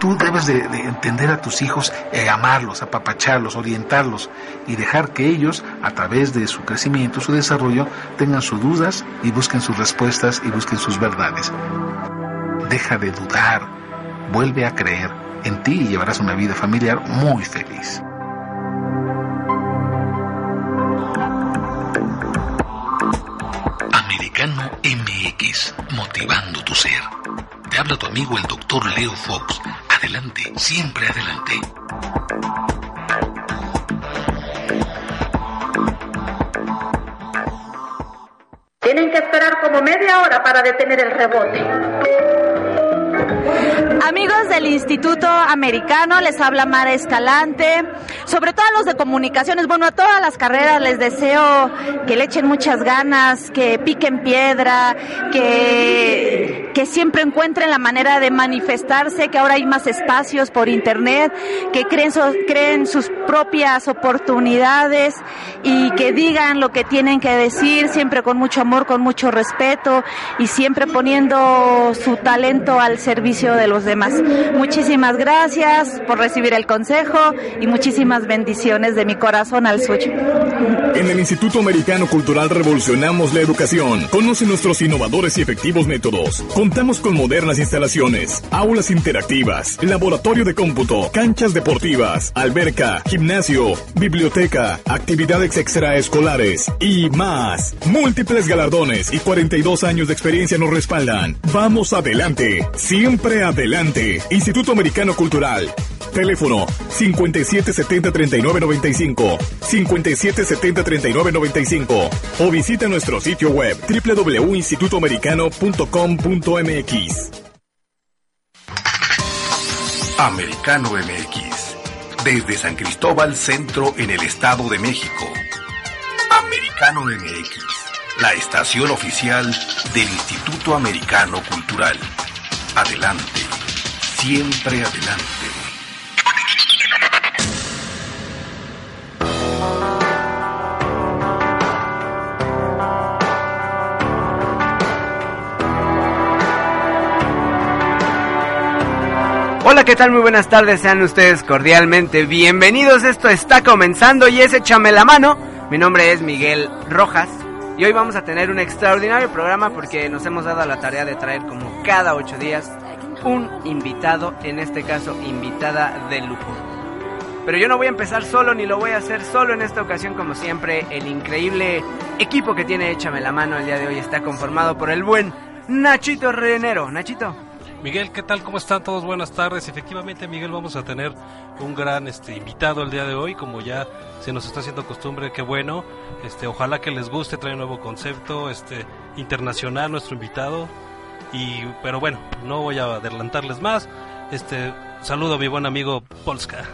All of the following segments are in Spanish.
Tú debes de, entender a tus hijos, eh, amarlos, apapacharlos, orientarlos y dejar que ellos, a través de su crecimiento, su desarrollo, tengan sus dudas y busquen sus respuestas y busquen sus verdades. Deja de dudar, vuelve a creer en ti y llevarás una vida familiar muy feliz. Americano MX, motivando tu ser. Te habla tu amigo el doctor Leo Fox. Adelante, siempre adelante. Tienen que esperar como media hora para detener el rebote. Amigos del Instituto Americano, les habla Mara Escalante. Sobre todo a los de comunicaciones, bueno, a todas las carreras les deseo que le echen muchas ganas, que piquen piedra, que, que siempre encuentren la manera de manifestarse, que ahora hay más espacios por internet, que creen, creen sus propias oportunidades y que digan lo que tienen que decir, siempre con mucho amor, con mucho respeto y siempre poniendo su talento al servicio de los demás. Muchísimas gracias por recibir el consejo y muchísimas bendiciones de mi corazón al suyo. En el Instituto Americano Cultural revolucionamos la educación. Conoce nuestros innovadores y efectivos métodos. Contamos con modernas instalaciones, aulas interactivas, laboratorio de cómputo, canchas deportivas, alberca, gimnasio, biblioteca, actividades extraescolares y más. Múltiples galardones y 42 años de experiencia nos respaldan. Vamos adelante, siempre adelante. Instituto Americano Cultural. Teléfono 5770-3995, 5770-3995 o visita nuestro sitio web www.institutoamericano.com.mx. Americano MX, desde San Cristóbal Centro en el Estado de México. Americano MX, la estación oficial del Instituto Americano Cultural. Adelante, siempre adelante. Hola, ¿qué tal? Muy buenas tardes, sean ustedes cordialmente bienvenidos. Esto está comenzando y es Échame la mano. Mi nombre es Miguel Rojas y hoy vamos a tener un extraordinario programa porque nos hemos dado la tarea de traer como cada ocho días un invitado, en este caso invitada de lujo. Pero yo no voy a empezar solo ni lo voy a hacer solo en esta ocasión como siempre. El increíble equipo que tiene Échame la mano el día de hoy está conformado por el buen Nachito Renero. Nachito. Miguel, ¿qué tal? ¿Cómo están todos? Buenas tardes. Efectivamente, Miguel, vamos a tener un gran este, invitado el día de hoy, como ya se nos está haciendo costumbre, qué bueno. Este, ojalá que les guste, trae un nuevo concepto este, internacional nuestro invitado. Y, pero bueno, no voy a adelantarles más. Este, saludo a mi buen amigo Polska.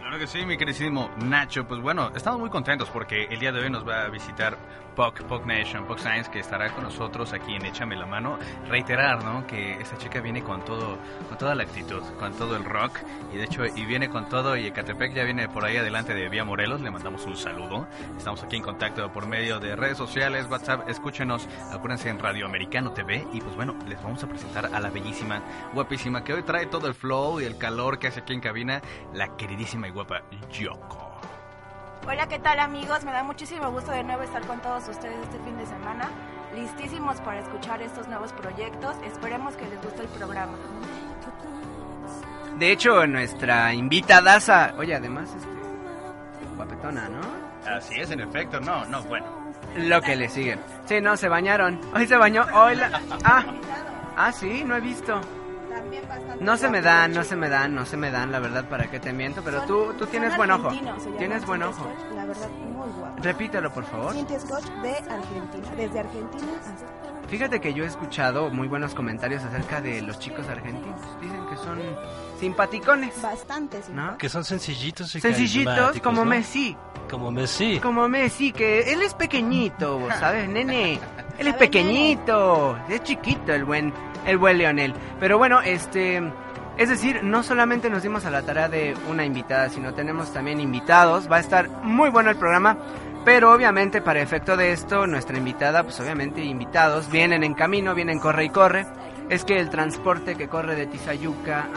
Claro que sí, mi queridísimo Nacho. Pues bueno, estamos muy contentos porque el día de hoy nos va a visitar Puck, Puck Nation, Puck Science, que estará con nosotros aquí en Échame la Mano. Reiterar, ¿no? Que esta chica viene con todo, con toda la actitud, con todo el rock. Y de hecho, y viene con todo. Y Ecatepec ya viene por ahí adelante de Vía Morelos. Le mandamos un saludo. Estamos aquí en contacto por medio de redes sociales, WhatsApp. Escúchenos, acuérdense en Radio Americano TV. Y pues bueno, les vamos a presentar a la bellísima, guapísima, que hoy trae todo el flow y el calor que hace aquí en cabina, la queridísima y guapa Yoko. Hola, ¿qué tal amigos? Me da muchísimo gusto de nuevo estar con todos ustedes este fin de semana. Listísimos para escuchar estos nuevos proyectos. Esperemos que les guste el programa. De hecho, nuestra invitada, oye, además, este, guapetona, ¿no? Así es, en efecto, no, no, bueno. Lo que le sigue. Sí, no, se bañaron. Hoy se bañó, hoy la... Ah, ah, sí, no he visto. No se me dan, no se me dan, no se me dan, la verdad, para qué te miento, pero tú, tú tienes buen ojo. Tienes buen ojo. La verdad, muy guapo. Repítelo, por favor. Scotch de Argentina, desde Argentina hasta... Fíjate que yo he escuchado muy buenos comentarios acerca de los chicos argentinos. Dicen que son simpaticones. Bastante ¿no? Que son sencillitos y Sencillitos como ¿no? Messi. Como Messi. Como Messi, que él es pequeñito, ¿sabes, nene? Él es pequeñito, es chiquito el buen, el buen Leonel. Pero bueno, este... Es decir, no solamente nos dimos a la tarea de una invitada, sino tenemos también invitados. Va a estar muy bueno el programa. Pero obviamente para efecto de esto, nuestra invitada, pues obviamente invitados, vienen en camino, vienen corre y corre. Es que el transporte que corre de Tizayuca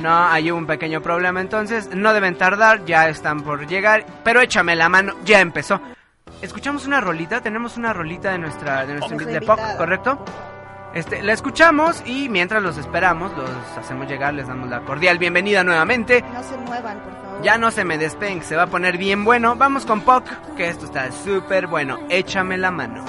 no, hay un pequeño problema entonces, no deben tardar, ya están por llegar, pero échame la mano, ya empezó. Escuchamos una rolita, tenemos una rolita de nuestra, de nuestra, de pop, ¿correcto? Este, la escuchamos y mientras los esperamos, los hacemos llegar, les damos la cordial bienvenida nuevamente. No se muevan, por favor. Ya no se me despeguen, se va a poner bien bueno. Vamos con Poc, que esto está súper bueno. Échame la mano.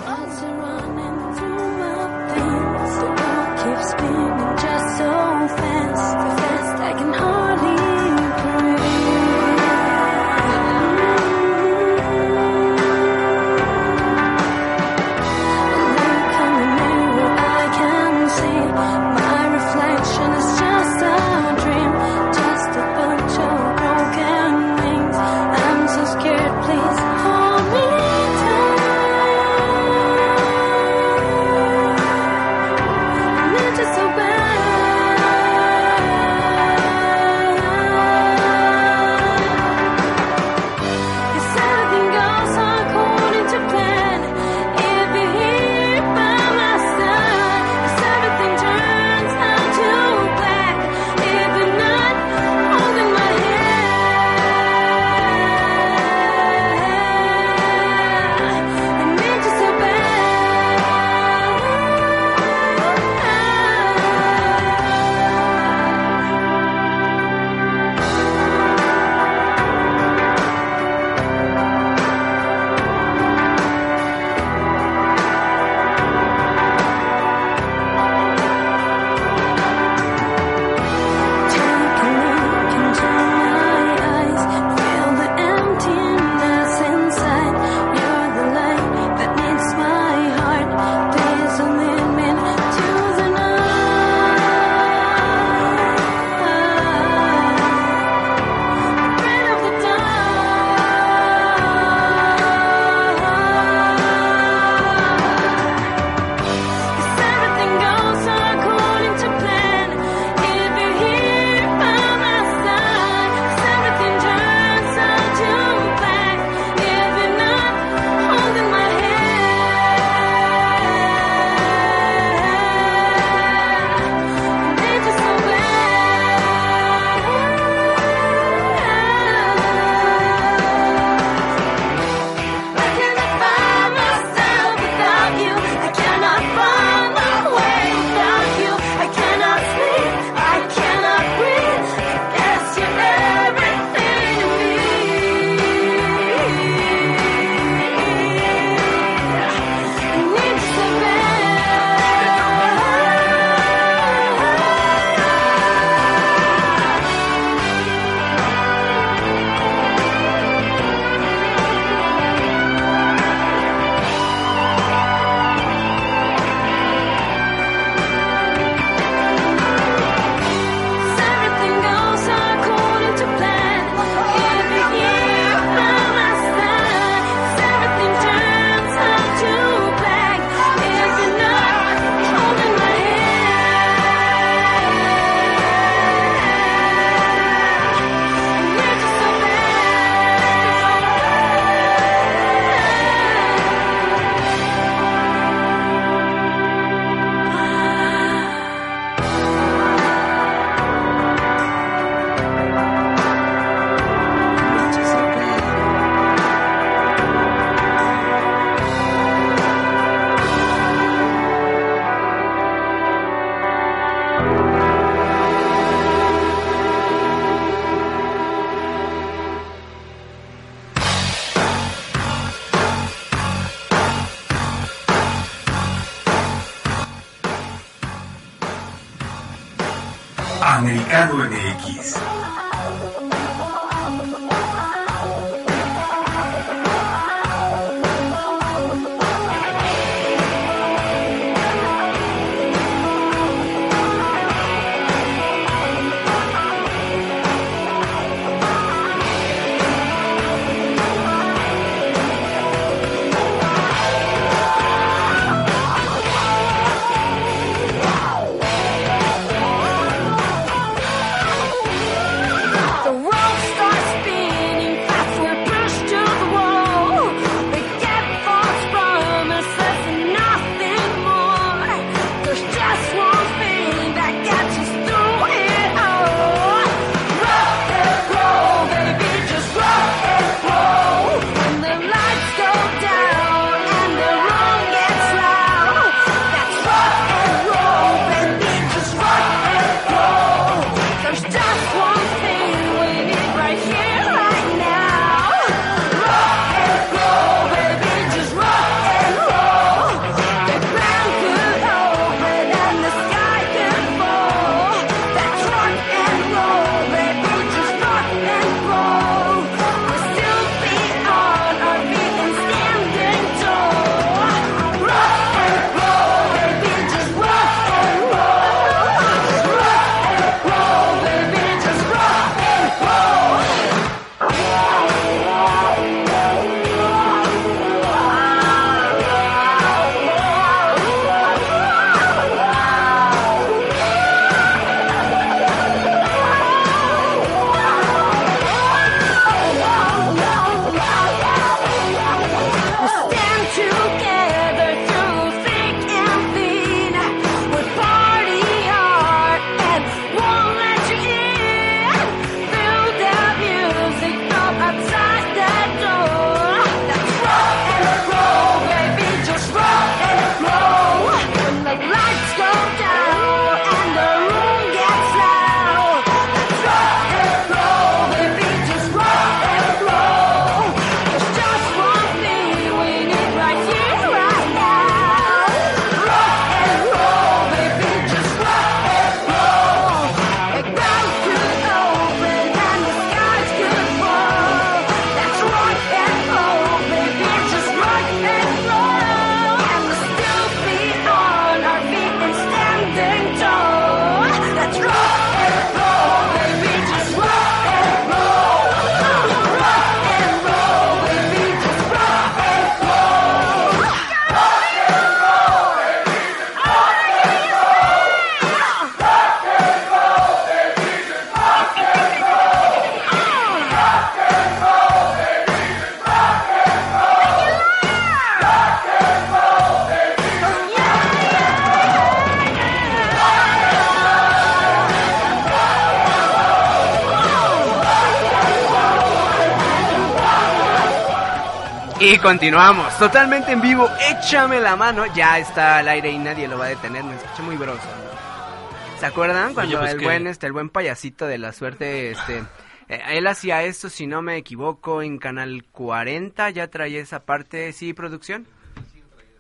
Continuamos, totalmente en vivo, échame la mano, ya está al aire y nadie lo va a detener, me escuché muy broso. ¿no? ¿Se acuerdan cuando pues el que- buen este el buen payasito de la suerte este eh, él hacía esto si no me equivoco en Canal 40 ya traía esa parte, sí, producción?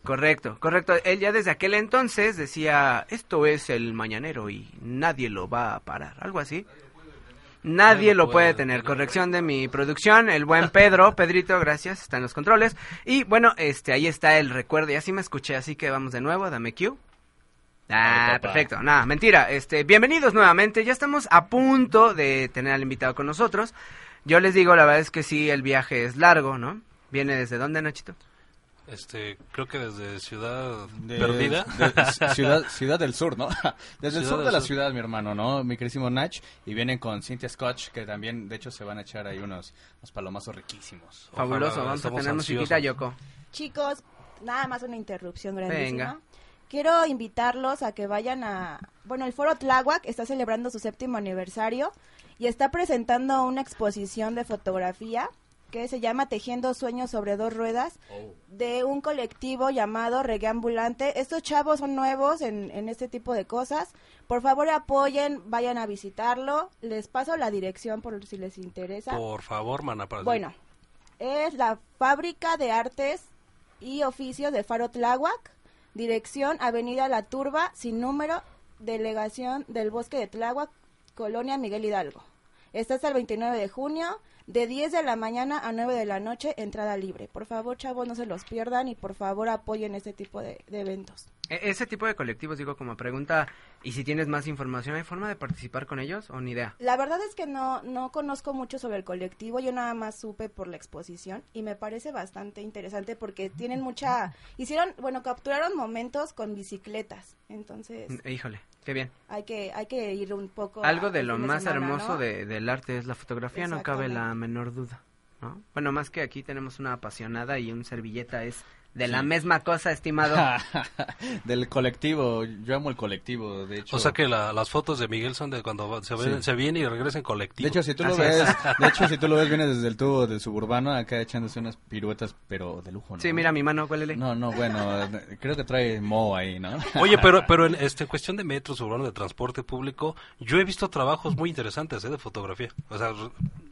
Correcto, correcto. Él ya desde aquel entonces decía, esto es el mañanero y nadie lo va a parar, algo así. Nadie lo puede tener. Corrección de mi producción, el buen Pedro, Pedrito, gracias, está en los controles. Y bueno, este, ahí está el recuerdo, y así me escuché, así que vamos de nuevo, dame cue. Ah, perfecto. Nada, mentira. Este, bienvenidos nuevamente. Ya estamos a punto de tener al invitado con nosotros. Yo les digo, la verdad es que sí, el viaje es largo, ¿no? ¿Viene desde dónde, Nachito? Este, creo que desde Ciudad De- Perdida. de- ciudad, ciudad del Sur, ¿no? Desde el sur de la Sur. ciudad, mi hermano, ¿no? Mi querísimo Nach. Y vienen con Cynthia Scotch, que también, de hecho, se van a echar ahí unos, unos palomazos riquísimos. Fabuloso, vamos a tener musiquita, Yoko. Chicos, nada más una interrupción grandísima. Venga. Quiero invitarlos a que vayan a... Bueno, el Foro Tláhuac está celebrando su séptimo aniversario y está presentando una exposición de fotografía que se llama Tejiendo Sueños sobre dos ruedas de un colectivo llamado Reggae Ambulante. Estos chavos son nuevos en, en este tipo de cosas. Por favor apoyen, vayan a visitarlo. Les paso la dirección por si les interesa. Por favor, mana, para Bueno, es la Fábrica de Artes y Oficios de Faro Tláhuac, dirección Avenida La Turba, sin número, delegación del Bosque de Tláhuac, Colonia Miguel Hidalgo. Está hasta el 29 de junio, de 10 de la mañana a 9 de la noche, entrada libre. Por favor, chavos, no se los pierdan y por favor apoyen este tipo de, de eventos. E- Ese tipo de colectivos, digo, como pregunta, ¿y si tienes más información, hay forma de participar con ellos o ni idea? La verdad es que no, no conozco mucho sobre el colectivo, yo nada más supe por la exposición y me parece bastante interesante porque tienen mucha, hicieron, bueno, capturaron momentos con bicicletas, entonces Mm, Híjole, qué bien. hay que, hay que ir un poco. Algo de el lo más semana, hermoso ¿no? de- del arte es la fotografía, no cabe la menor duda. ¿no? Bueno, más que aquí tenemos una apasionada y un servilleta es de la Sí. misma cosa, estimado. Del colectivo, yo amo el colectivo, de hecho. O sea que la- las fotos de Miguel son de cuando se, ven- Sí. se viene y regresa en colectivo. De hecho, si tú lo ves, es. de hecho, si tú lo ves, viene desde el tubo del suburbano, acá echándose unas piruetas, pero de lujo, ¿no? Sí, mira mi mano, huélele. No, no, bueno, creo que trae mo ahí, ¿no? Oye, pero pero en este cuestión de metros urbanos de transporte público, yo he visto trabajos muy interesantes ¿eh? de fotografía. O sea,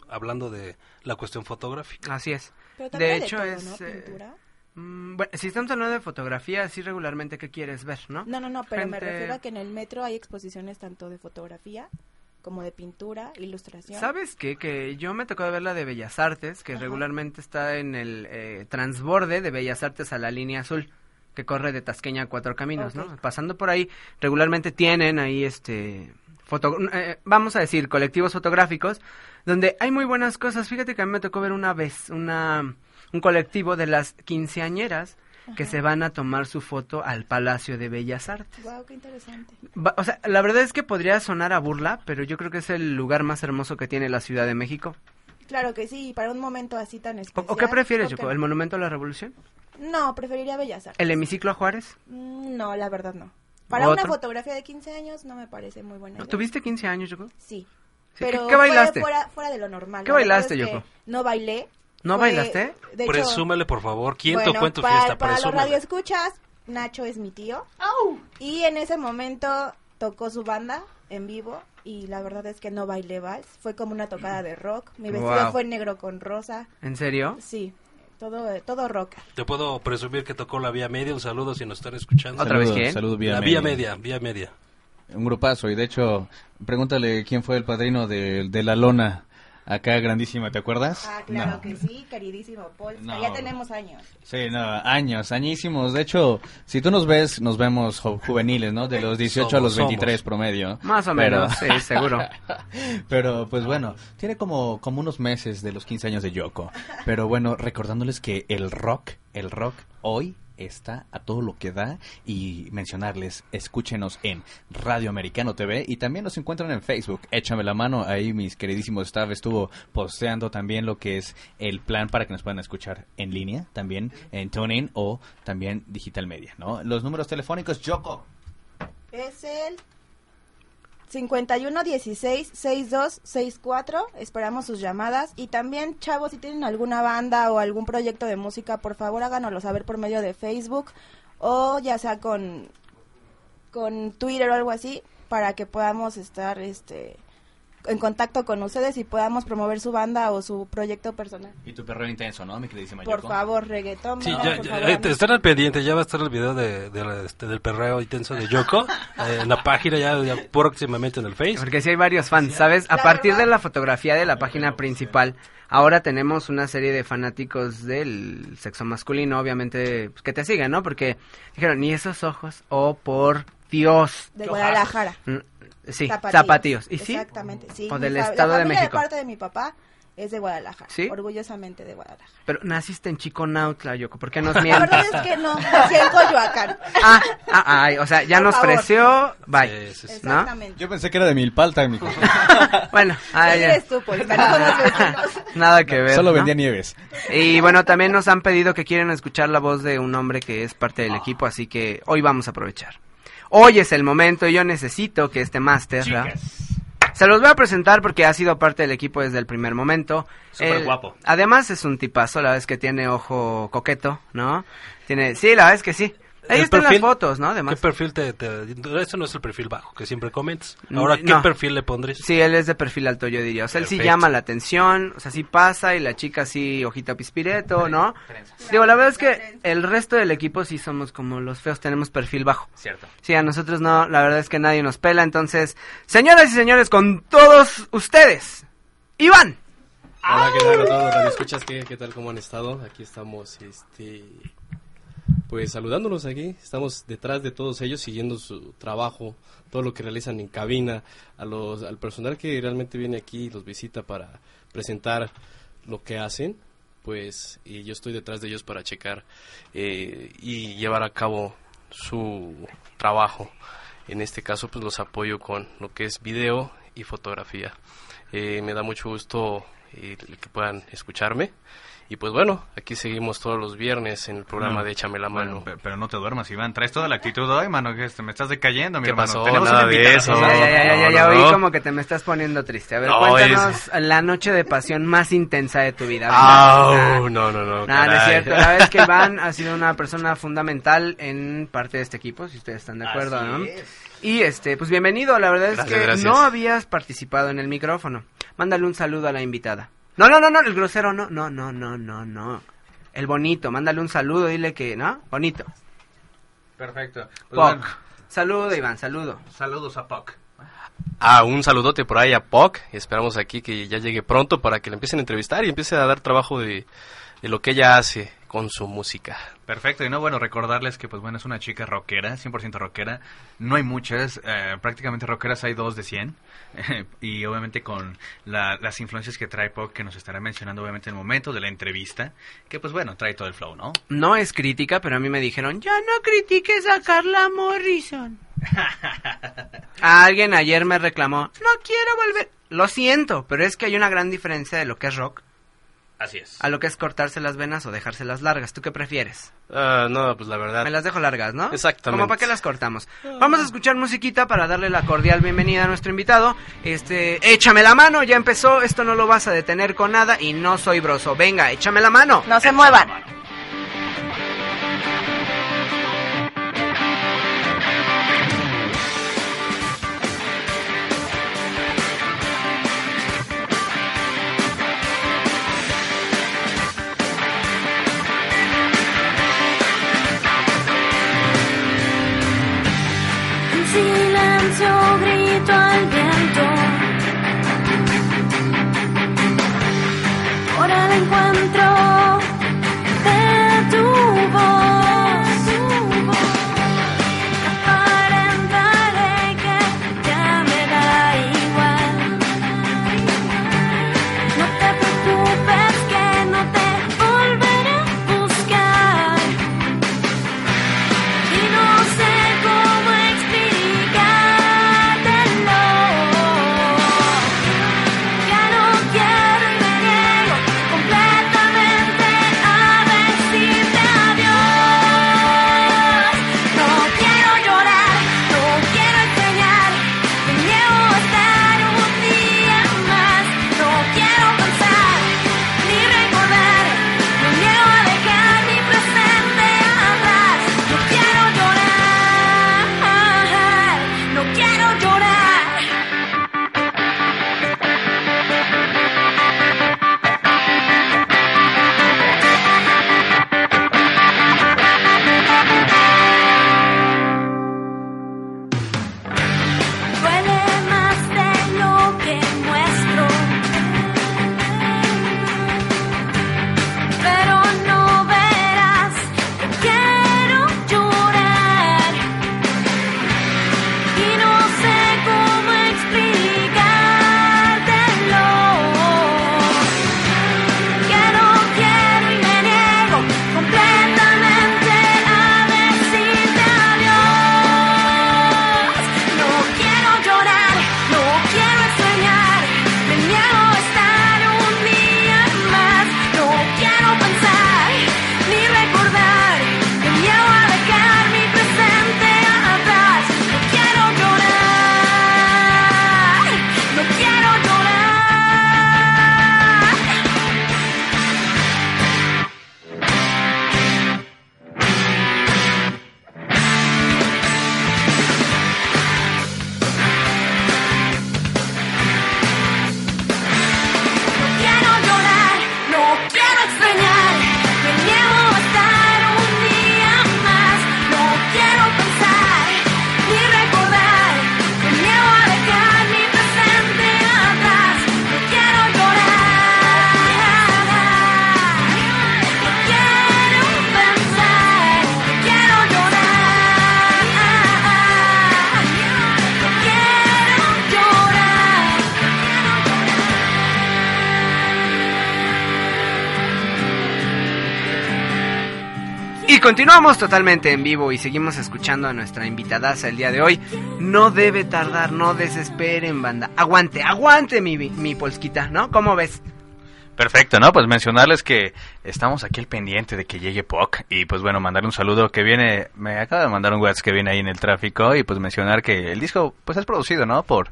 hablando de la cuestión fotográfica. Así es. Pero De hecho todo, es... ¿no? eh, Pintura. Mm, bueno, si estamos hablando de fotografía, así regularmente, ¿qué quieres ver, no? No, no, no, pero me refiero a que en el metro hay exposiciones tanto de fotografía como de pintura, ilustración. ¿Sabes qué? Que yo me tocó ver la de Bellas Artes, que regularmente está en el eh, transborde de Bellas Artes a la línea azul, que corre de Tasqueña a Cuatro Caminos, ¿no? Pasando por ahí, regularmente tienen ahí, este, foto, eh, vamos a decir, colectivos fotográficos, donde hay muy buenas cosas. Fíjate que a mí me tocó ver una vez una, un colectivo de las quinceañeras que Ajá. se van a tomar su foto al Palacio de Bellas Artes. Wow, qué interesante. Va- O sea, la verdad es que podría sonar a burla, pero yo creo que es el lugar más hermoso que tiene la Ciudad de México. Claro que sí, para un momento así tan ¿O, especial. o qué prefieres, ¿por qué Yoko? ¿El Monumento a la Revolución? No, preferiría Bellas Artes. ¿El hemiciclo a Juárez? Mm, No, la verdad no. Para ¿Otro? una fotografía de 15 años no me parece muy buena idea. ¿Tuviste 15 años, Yoko? Sí. Sí, Pero ¿qué- qué bailaste? Fue fuera, fuera de lo normal. ¿Qué bailaste, que Yoko? No bailé. ¿No Fue- bailaste? de hecho, Presúmele, por favor. ¿Quién bueno, tocó en tu para, fiesta? Para los radioescuchas, Nacho es mi tío. Y en ese momento tocó su banda en vivo y la verdad es que no bailé vals. Fue como una tocada de rock. Mi vestido Wow. fue negro con rosa. ¿En serio? Sí, todo, todo rock. Te puedo presumir que tocó la Vía Media. Un saludo si nos están escuchando. ¿Otra vez Saludos, quién? saludos, Vía La Vía Media. Media, Vía Media. Un grupazo, y de hecho, pregúntale quién fue el padrino de, de la lona, acá grandísima, ¿te acuerdas? Ah, claro No. que sí, queridísimo Paul. No. Ya tenemos años. Sí, no, años, añísimos. De hecho, si tú nos ves, nos vemos jo- juveniles, ¿no? De los 18 a los Somos, 23 somos. promedio. Más o Pero- menos, sí, seguro. Pero, pues bueno, tiene como, como unos meses de los 15 años de Yoko. Pero bueno, recordándoles que el rock, el rock hoy está a todo lo que da y mencionarles, escúchenos en Radio Americano TV y también nos encuentran en Facebook. Échame la mano, ahí mis queridísimos staff estuvo posteando también lo que es el plan para que nos puedan escuchar en línea, también en TuneIn o también Digital Media, ¿no? Los números telefónicos, Yoko. Es el 51 16 62 64. Esperamos sus llamadas. Y también, chavos, si tienen alguna banda o algún proyecto de música, por favor háganoslo saber por medio de Facebook o ya sea con, con Twitter o algo así para que podamos estar este en contacto con ustedes y podamos promover su banda o su proyecto personal. Y tu perreo intenso, ¿no? Mi queridísima Por favor, reggaetón. Sí, no, ya, por ya, favor, eh, están al pendiente, ya va a estar el video de, de la- este, del perreo intenso de Yoko eh, en la página ya, ya próximamente en el Face. Porque sí hay varios fans, ¿sabes? A partir de la fotografía de la página principal, ahora tenemos una serie de fanáticos del sexo masculino, obviamente, pues, que te siguen, ¿no? Porque dijeron, ni esos ojos, o por Dios. De Guadalajara. Sí, Zapatillos. zapatillos. ¿Y sí? Exactamente, sí. O del Estado la de México. parte de mi papá es de Guadalajara. ¿Sí? Orgullosamente de Guadalajara. Pero naciste en Chiconautla, Yoko, ¿por qué nos La mientes? verdad es que no, nací en Coyoacán. Ah, ah, ay, o sea, ya Por nos favor. ofreció, bye, ¿no? Exactamente. Yo pensé que era de Milpalta, mijo. Bueno, ah, ¿Quién ya. eres tú? No vecinos. Nada que ver. Solo ¿no? vendía nieves. Y bueno, también nos han pedido que quieren escuchar la voz de un hombre que es parte del equipo, así que hoy vamos a aprovechar. Hoy es el momento y yo necesito que este máster se los voy a presentar porque ha sido parte del equipo desde el primer momento. Súper Él- guapo. Además es un tipazo, la es que tiene ojo coqueto, ¿no? Tiene, sí, la verdad es que sí. Ahí El están las perfil- fotos, ¿no? Además. ¿Qué perfil te, te- Eso no es el perfil bajo que siempre comentas. Ahora, ¿qué No. perfil le pondrías? Sí, él es de perfil alto, yo diría. O sea, él sí Perfecto. llama la atención, o sea, sí pasa y la chica sí ojita pispireto, ¿no? Digo, la verdad es que el resto del equipo sí somos como los feos, tenemos perfil bajo. Cierto. Sí, a nosotros no, la verdad es que nadie nos pela. Entonces, señoras y señores, con todos ustedes, Iván. Hola, ¿qué tal a todos? Escuchas, ¿qué, ¿qué tal? ¿Cómo han estado? Aquí estamos, este, pues saludándolos aquí. Estamos detrás de todos ellos, siguiendo su trabajo, todo lo que realizan en cabina, a los, al personal que realmente viene aquí y los visita para presentar lo que hacen. Pues, y yo estoy detrás de ellos para checar eh, y llevar a cabo su trabajo. En este caso, pues los apoyo con lo que es video y fotografía. Eh, me da mucho gusto eh, que puedan escucharme. Y pues bueno, aquí seguimos todos los viernes en el programa No. de Échame la mano. Bueno, pero no te duermas, Iván. Traes toda la actitud hoy, mano. Que este, me estás decayendo, mi ¿Qué hermano. pasó? Tenemos Nada de eso. Ya, ya, ya, ya, ya, no, ya no, oí no. como que te me estás poniendo triste. A ver, No, cuéntanos la noche de pasión más intensa de tu vida. Ah. no, no, no, No, no es cierto. La verdad es que Iván ha sido una persona fundamental en parte de este equipo, si ustedes están de acuerdo, Así ¿no? es. Y este, pues bienvenido. La verdad Gracias, es que gracias. no habías participado en el micrófono. Mándale un saludo a la invitada. No, no, no, no, el grosero no, no, no, no, no, no. El bonito, mándale un saludo, dile que, ¿no? Bonito. Perfecto. Pues Poc. bueno, Saludo, Iván, saludo. saludos a Puck. Ah, un saludote por ahí a POC. Esperamos aquí que ya llegue pronto para que le empiecen a entrevistar y empiece a dar trabajo de, de lo que ella hace con su música. Perfecto, y no, bueno, recordarles que, pues bueno, es una chica rockera, 100% rockera. No hay muchas, eh, prácticamente rockeras hay dos de 100. y obviamente con la- las influencias que trae Pop, que nos estará mencionando obviamente en el momento de la entrevista, que pues bueno, trae todo el flow, ¿no? No es crítica, pero a mí me dijeron, ya no critiques a Carla Morrison. Alguien ayer me reclamó, no quiero volver. Lo siento, pero es que hay una gran diferencia de lo que es rock Así es. a lo que es cortarse las venas o dejárselas largas. ¿Tú qué prefieres? Ah, no, pues la verdad. Me las dejo largas, ¿no? Exactamente. ¿Cómo para qué las cortamos? Vamos a escuchar musiquita para darle la cordial bienvenida a nuestro invitado. Este, échame la mano, ya empezó, esto no lo vas a detener con nada y no soy broso. Venga, échame la mano. No se muevan. 就一点点。Continuamos totalmente en vivo y seguimos escuchando a nuestra invitadaza el día de hoy. No debe tardar, no desesperen, banda. Aguante, aguante mi, mi polsquita, ¿no? ¿Cómo ves? Perfecto, ¿no? Pues mencionarles que estamos aquí al pendiente de que llegue POC y pues bueno, mandarle un saludo que viene, me acaba de mandar un WhatsApp que viene ahí en el tráfico y pues mencionar que el disco pues es producido, ¿no? Por,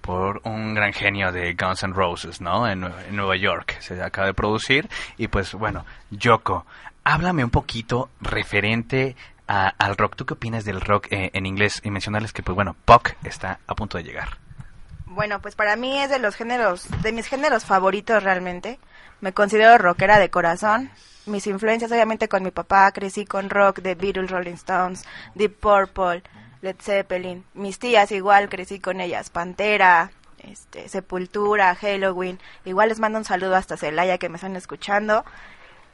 por un gran genio de Guns N' Roses, ¿no? En, en Nueva York se acaba de producir y pues bueno, Yoko, háblame un poquito referente a- al rock. ¿Tú qué opinas del rock eh, en inglés? Y mencionarles que pues bueno, POC está a punto de llegar. Bueno, pues para mí es de los géneros, de mis géneros favoritos realmente. Me considero rockera de corazón. Mis influencias obviamente con mi papá, crecí con rock de Beatles, Rolling Stones, Deep Purple, Led Zeppelin. Mis tías igual crecí con ellas, Pantera, este, Sepultura, Halloween. Igual les mando un saludo hasta Celaya que me están escuchando.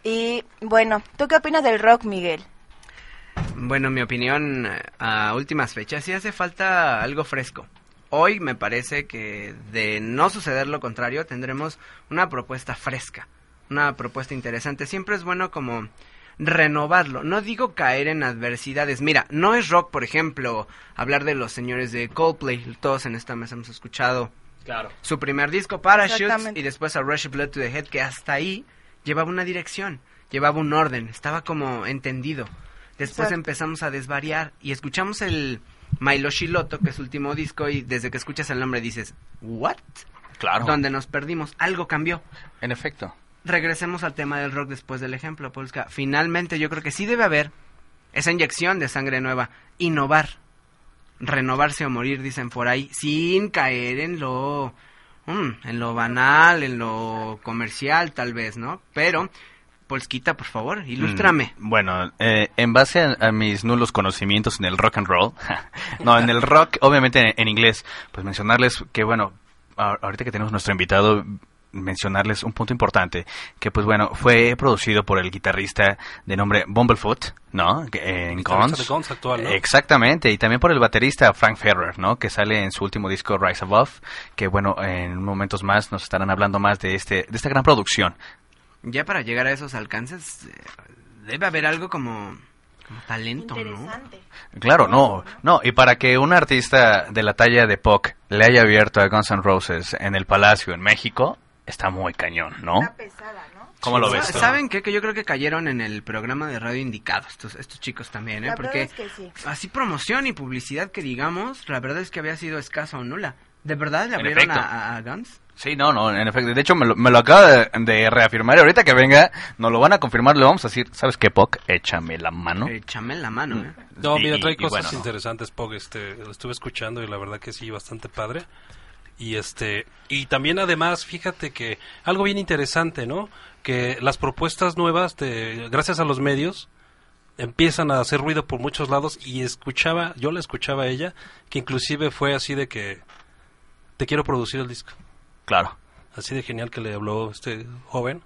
Y bueno, ¿tú qué opinas del rock, Miguel? Bueno, mi opinión a últimas fechas sí hace falta algo fresco. Hoy me parece que de no suceder lo contrario tendremos una propuesta fresca, una propuesta interesante. Siempre es bueno como renovarlo. No digo caer en adversidades. Mira, no es rock, por ejemplo, hablar de los señores de Coldplay. Todos en esta mesa hemos escuchado Claro. su primer disco, Parachutes, y después a Rush of Blood to the Head, que hasta ahí llevaba una dirección, llevaba un orden, estaba como entendido. Después Exacto. empezamos a desvariar y escuchamos el Milo Shiloto, que es su último disco, y desde que escuchas el nombre dices, ¿what? Claro. Donde nos perdimos, algo cambió. En efecto. Regresemos al tema del rock después del ejemplo, Polska. Finalmente yo creo que sí debe haber esa inyección de sangre nueva, innovar, renovarse o morir, dicen por ahí, sin caer en lo, mm, en lo banal, en lo comercial tal vez, ¿no? Pero, Polskita, por favor, ilústrame. Mm, bueno, eh, en base a, mis nulos conocimientos en el rock and roll, no, en el rock, obviamente en, inglés, pues mencionarles que, bueno, ahorita que tenemos nuestro invitado, mencionarles un punto importante, que pues bueno, fue producido por el guitarrista de nombre Bumblefoot, ¿no? Eh, en Guns. de Guns actual, ¿no? Exactamente, y también por el baterista Frank Ferrer, ¿no? Que sale en su último disco Rise Above, que bueno, en momentos más nos estarán hablando más de este de esta gran producción. Ya para llegar a esos alcances, eh, debe haber algo como, como talento, ¿no? Claro, no, no, y para que un artista de la talla de Puck le haya abierto a Guns N' Roses en el Palacio en México, está muy cañón, ¿no? ¿Cómo lo ves tú? ¿Saben qué? Que yo creo que cayeron en el programa de radio indicado, estos, estos chicos también, ¿eh? La Porque verdad es que sí. así promoción y publicidad que digamos, la verdad es que había sido escasa o nula. ¿De verdad le abrieron a, a- Guns? Sí, no, no, en efecto. De hecho, me lo, me lo acaba de, de reafirmar. Y ahorita que venga, nos lo van a confirmar. Le vamos a decir, ¿sabes qué, Puck? Échame la mano. Échame la mano, ¿eh? No, mira, trae y cosas bueno, ¿no? interesantes, Pog, este, lo estuve escuchando y la verdad que sí, bastante padre. Y este, y también además, fíjate que algo bien interesante, ¿no? Que las propuestas nuevas de, gracias a los medios, empiezan a hacer ruido por muchos lados y escuchaba, yo la escuchaba a ella, que inclusive fue así de que te quiero producir el disco. Claro. Así de genial que le habló este joven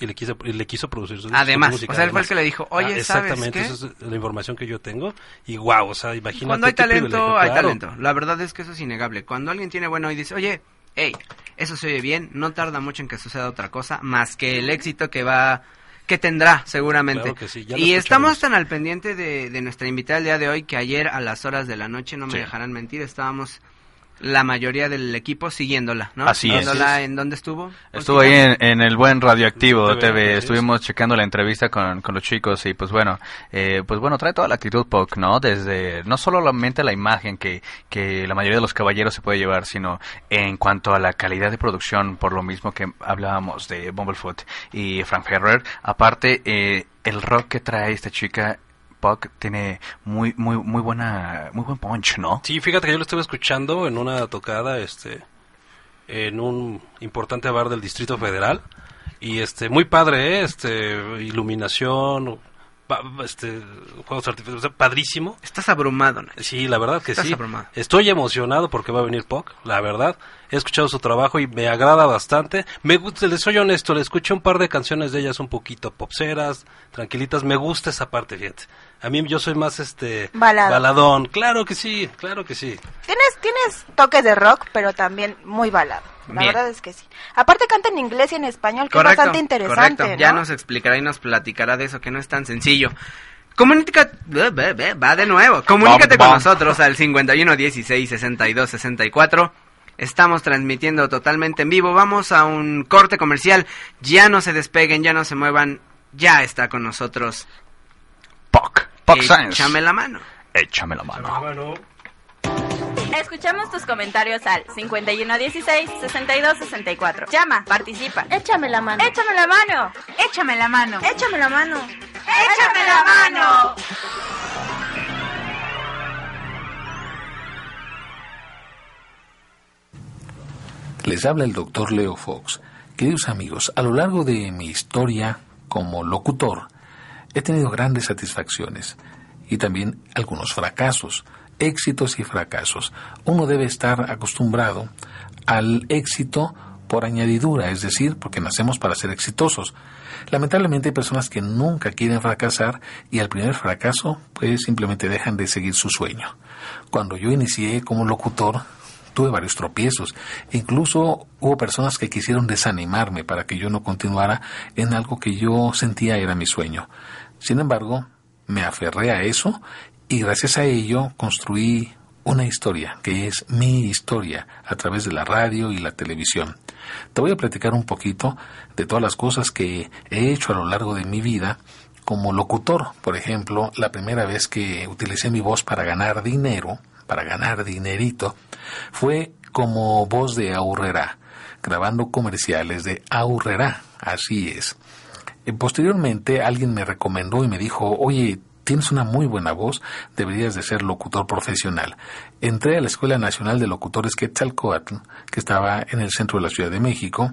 y le quiso, y le quiso producir su, Además, música, o sea, él fue el que le dijo, oye, Ah, ¿sabes exactamente, qué? esa es la información que yo tengo y wow, o sea, imagínate Cuando hay talento, privilegio, hay claro. talento. La verdad es que eso es innegable. Cuando alguien tiene bueno y dice, oye, hey, eso se oye bien, no tarda mucho en que suceda otra cosa, más que el éxito que va, que tendrá seguramente. Claro que sí, ya lo y estamos tan al pendiente de, de nuestra invitada el día de hoy que ayer a las horas de la noche, no me Sí. dejarán mentir, estábamos la mayoría del equipo siguiéndola, ¿no? Así es. Siguiéndola es. en dónde estuvo. Estuvo ahí en, en el buen Radioactivo TV, estuvimos checando la entrevista con, con los chicos y pues bueno, eh, pues bueno, trae toda la actitud POC, ¿no? Desde, no solamente la imagen que, que la mayoría de los caballeros se puede llevar, sino en cuanto a la calidad de producción, por lo mismo que hablábamos de Bumblefoot y Frank Ferrer, aparte, eh, el rock que trae esta chica, POC, tiene muy, muy, muy buena, muy buen punch, ¿no? Sí, fíjate que yo lo estuve escuchando en una tocada, este, en un importante bar del Distrito Federal y este, muy padre, ¿eh? este, iluminación, este, juegos artificiales, padrísimo. Estás abrumado, Nacho. Sí, la verdad que Estás sí. abrumado. Estoy emocionado porque va a venir Puck, la verdad. He escuchado su trabajo y me agrada bastante. Me gusta, les soy honesto, le escuché un par de canciones de ellas un poquito popseras, tranquilitas. Me gusta esa parte, fíjate. A mí yo soy más este Balado. baladón. Claro que sí, claro que sí. Tienes, tienes toques de rock, pero también muy balado. La Bien. verdad es que sí. Aparte canta en inglés y en español, que Correcto, es bastante interesante, correcto. ¿no? Ya nos explicará y nos platicará de eso, que no es tan sencillo. Ve, Va de nuevo. Comunícate con nosotros al 51 16 62 64. Estamos transmitiendo totalmente en vivo. Vamos a un corte comercial. Ya no se despeguen, ya no se muevan. Ya está con nosotros. Poc. Poc Science. Échame la mano. Échame la mano. Escuchamos tus comentarios al 5116-6264. Llama, participa. Échame la mano. Échame la mano. Échame la mano. Échame la mano. Échame la mano. Les habla el doctor Leo Fox. Queridos amigos, a lo largo de mi historia como locutor, he tenido grandes satisfacciones y también algunos fracasos, éxitos y fracasos. Uno debe estar acostumbrado al éxito por añadidura, es decir, porque nacemos para ser exitosos. Lamentablemente hay personas que nunca quieren fracasar y al primer fracaso pues simplemente dejan de seguir su sueño. Cuando yo inicié como locutor tuve varios tropiezos. Incluso hubo personas que quisieron desanimarme para que yo no continuara en algo que yo sentía era mi sueño. Sin embargo, me aferré a eso y gracias a ello construí una historia, que es mi historia, a través de la radio y la televisión. Te voy a platicar un poquito de todas las cosas que he hecho a lo largo de mi vida como locutor. Por ejemplo, la primera vez que utilicé mi voz para ganar dinero, para ganar dinerito, fue como voz de Aurrera, grabando comerciales de Aurrera, así es. Eh, Posteriormente alguien me recomendó y me dijo, oye, tienes una muy buena voz, deberías de ser locutor profesional. Entré a la Escuela Nacional de Locutores Quetzalcoatl, que estaba en el centro de la Ciudad de México,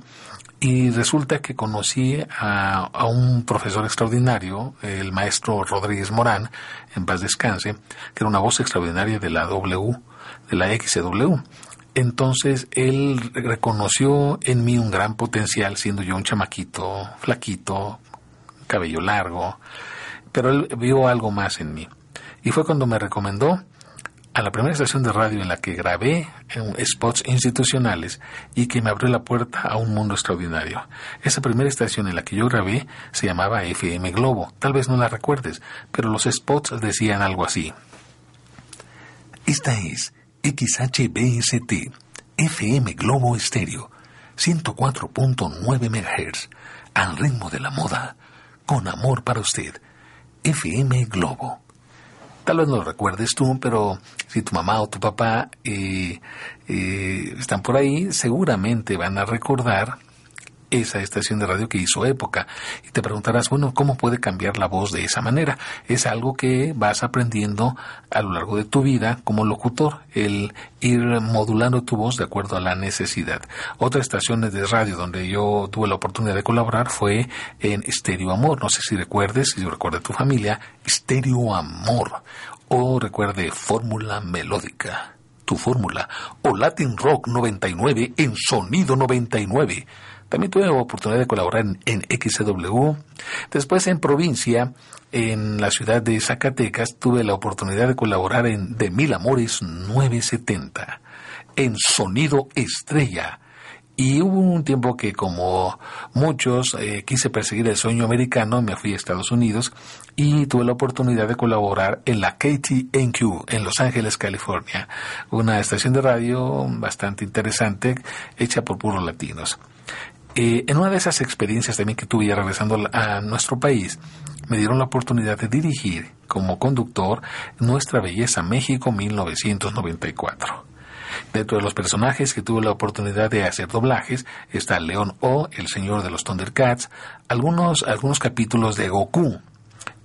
y resulta que conocí a, a un profesor extraordinario, el maestro Rodríguez Morán, en paz descanse, que era una voz extraordinaria de la W, de la XW. Entonces él reconoció en mí un gran potencial, siendo yo un chamaquito, flaquito, cabello largo, pero él vio algo más en mí. Y fue cuando me recomendó a la primera estación de radio en la que grabé spots institucionales y que me abrió la puerta a un mundo extraordinario. Esa primera estación en la que yo grabé se llamaba FM Globo. Tal vez no la recuerdes, pero los spots decían algo así. Esta es XHBST, FM Globo Estéreo, 104.9 MHz, al ritmo de la moda, con amor para usted, FM Globo. Tal vez no lo recuerdes tú, pero si tu mamá o tu papá eh, eh, están por ahí, seguramente van a recordar esa estación de radio que hizo época. Y te preguntarás, bueno, ¿cómo puede cambiar la voz de esa manera? Es algo que vas aprendiendo a lo largo de tu vida como locutor, el ir modulando tu voz de acuerdo a la necesidad. Otra estación de radio donde yo tuve la oportunidad de colaborar fue en Estéreo Amor. No sé si recuerdes, si recuerda tu familia, Estéreo Amor. O recuerde Fórmula Melódica tu fórmula, o Latin Rock 99 en Sonido 99. También tuve la oportunidad de colaborar en, en XW. Después en provincia, en la ciudad de Zacatecas, tuve la oportunidad de colaborar en De Mil Amores 970, en Sonido Estrella. Y hubo un tiempo que como muchos eh, quise perseguir el sueño americano, me fui a Estados Unidos y tuve la oportunidad de colaborar en la KTNQ en Los Ángeles, California, una estación de radio bastante interesante hecha por puros latinos. Eh, en una de esas experiencias también que tuve ya regresando a nuestro país, me dieron la oportunidad de dirigir como conductor Nuestra Belleza México 1994. Dentro de los personajes que tuve la oportunidad de hacer doblajes está León O, el señor de los Thundercats, algunos, algunos capítulos de Goku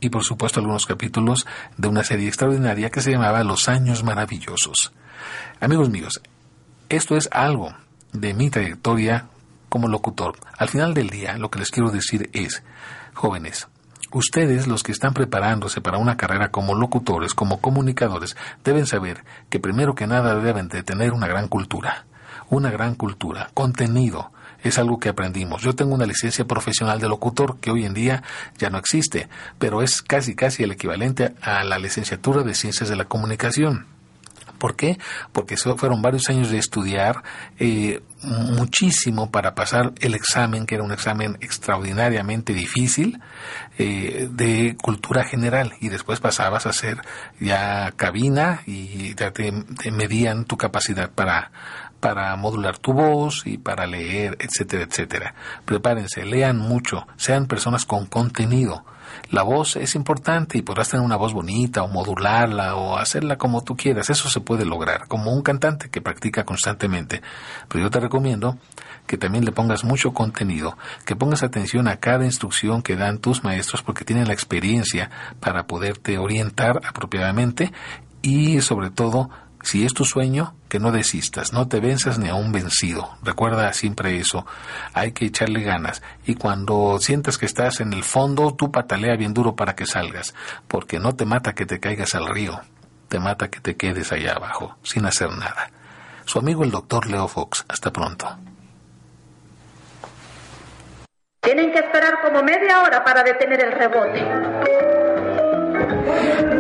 y por supuesto algunos capítulos de una serie extraordinaria que se llamaba Los Años Maravillosos. Amigos míos, esto es algo de mi trayectoria como locutor. Al final del día, lo que les quiero decir es, jóvenes, ustedes los que están preparándose para una carrera como locutores, como comunicadores, deben saber que primero que nada deben de tener una gran cultura. Una gran cultura, contenido, es algo que aprendimos. Yo tengo una licencia profesional de locutor que hoy en día ya no existe, pero es casi casi el equivalente a la licenciatura de Ciencias de la Comunicación ¿Por qué? Porque fueron varios años de estudiar eh, muchísimo para pasar el examen, que era un examen extraordinariamente difícil, eh, de cultura general. Y después pasabas a hacer ya cabina y ya te, te medían tu capacidad para, para modular tu voz y para leer, etcétera, etcétera. Prepárense, lean mucho, sean personas con contenido. La voz es importante y podrás tener una voz bonita o modularla o hacerla como tú quieras. Eso se puede lograr, como un cantante que practica constantemente. Pero yo te recomiendo que también le pongas mucho contenido, que pongas atención a cada instrucción que dan tus maestros porque tienen la experiencia para poderte orientar apropiadamente y sobre todo si es tu sueño, que no desistas, no te venzas ni a un vencido. Recuerda siempre eso. Hay que echarle ganas. Y cuando sientas que estás en el fondo, tú patalea bien duro para que salgas, porque no te mata que te caigas al río, te mata que te quedes allá abajo, sin hacer nada. Su amigo el doctor Leo Fox. Hasta pronto. Tienen que esperar como media hora para detener el rebote.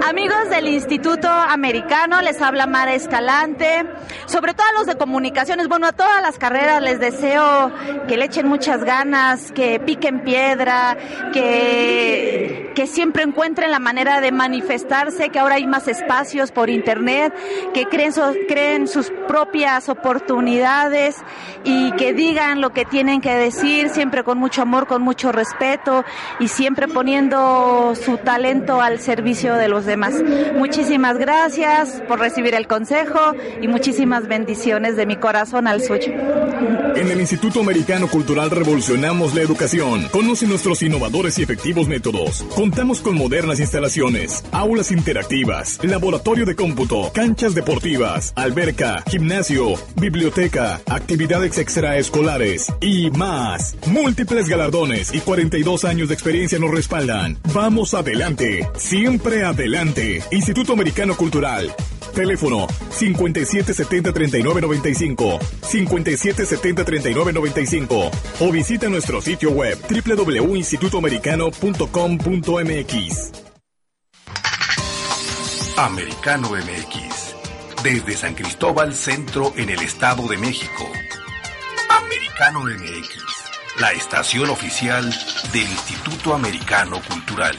Amigos del Instituto Americano, les habla Mara Escalante. Sobre todo a los de comunicaciones, bueno, a todas las carreras les deseo que le echen muchas ganas, que piquen piedra, que, que siempre encuentren la manera de manifestarse, que ahora hay más espacios por internet, que creen, sus propias oportunidades y que digan lo que tienen que decir, siempre con mucho amor, con mucho respeto y siempre poniendo su talento al servicio de los demás. Muchísimas gracias por recibir el consejo y muchísimas bendiciones de mi corazón al suyo. En el Instituto Americano Cultural revolucionamos la educación. Conoce nuestros innovadores y efectivos métodos. Contamos con modernas instalaciones, aulas interactivas, laboratorio de cómputo, canchas deportivas, alberca, gimnasio, biblioteca, actividades extraescolares y más. Múltiples galardones y 42 años de experiencia nos respaldan. Vamos adelante, siempre adelante. Instituto Americano Cultural. Teléfono 5770-3995, 5770-3995 o visita nuestro sitio web www.institutoamericano.com.mx. Americano MX. Desde San Cristóbal Centro en el Estado de México. Americano MX. La estación oficial del Instituto Americano Cultural.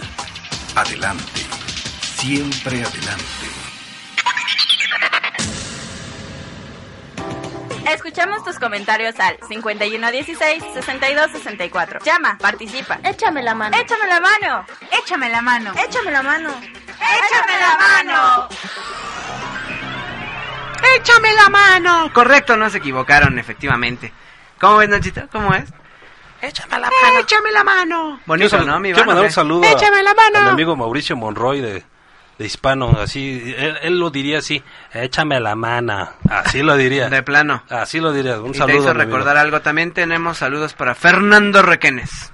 Adelante. Siempre adelante. Escuchamos tus comentarios al 5116-6264. Llama, participa. Échame la mano. Échame la mano. Échame la mano. Échame la mano. Échame la mano. ¡Échame la mano! Correcto, no se equivocaron, efectivamente. ¿Cómo ves, Nachito? ¿Cómo es? Échame la mano. ¡Échame la mano! Bonito, Quiero, ¿no, mi quiero mandar un saludo a, ¡Échame la mano! a mi amigo Mauricio Monroy de, de Hispano. Así, él, él lo diría así: échame la mano. Así lo diría. De plano. Así lo diría. Un y te saludo. hizo mi amigo. recordar algo. También tenemos saludos para Fernando Requenes.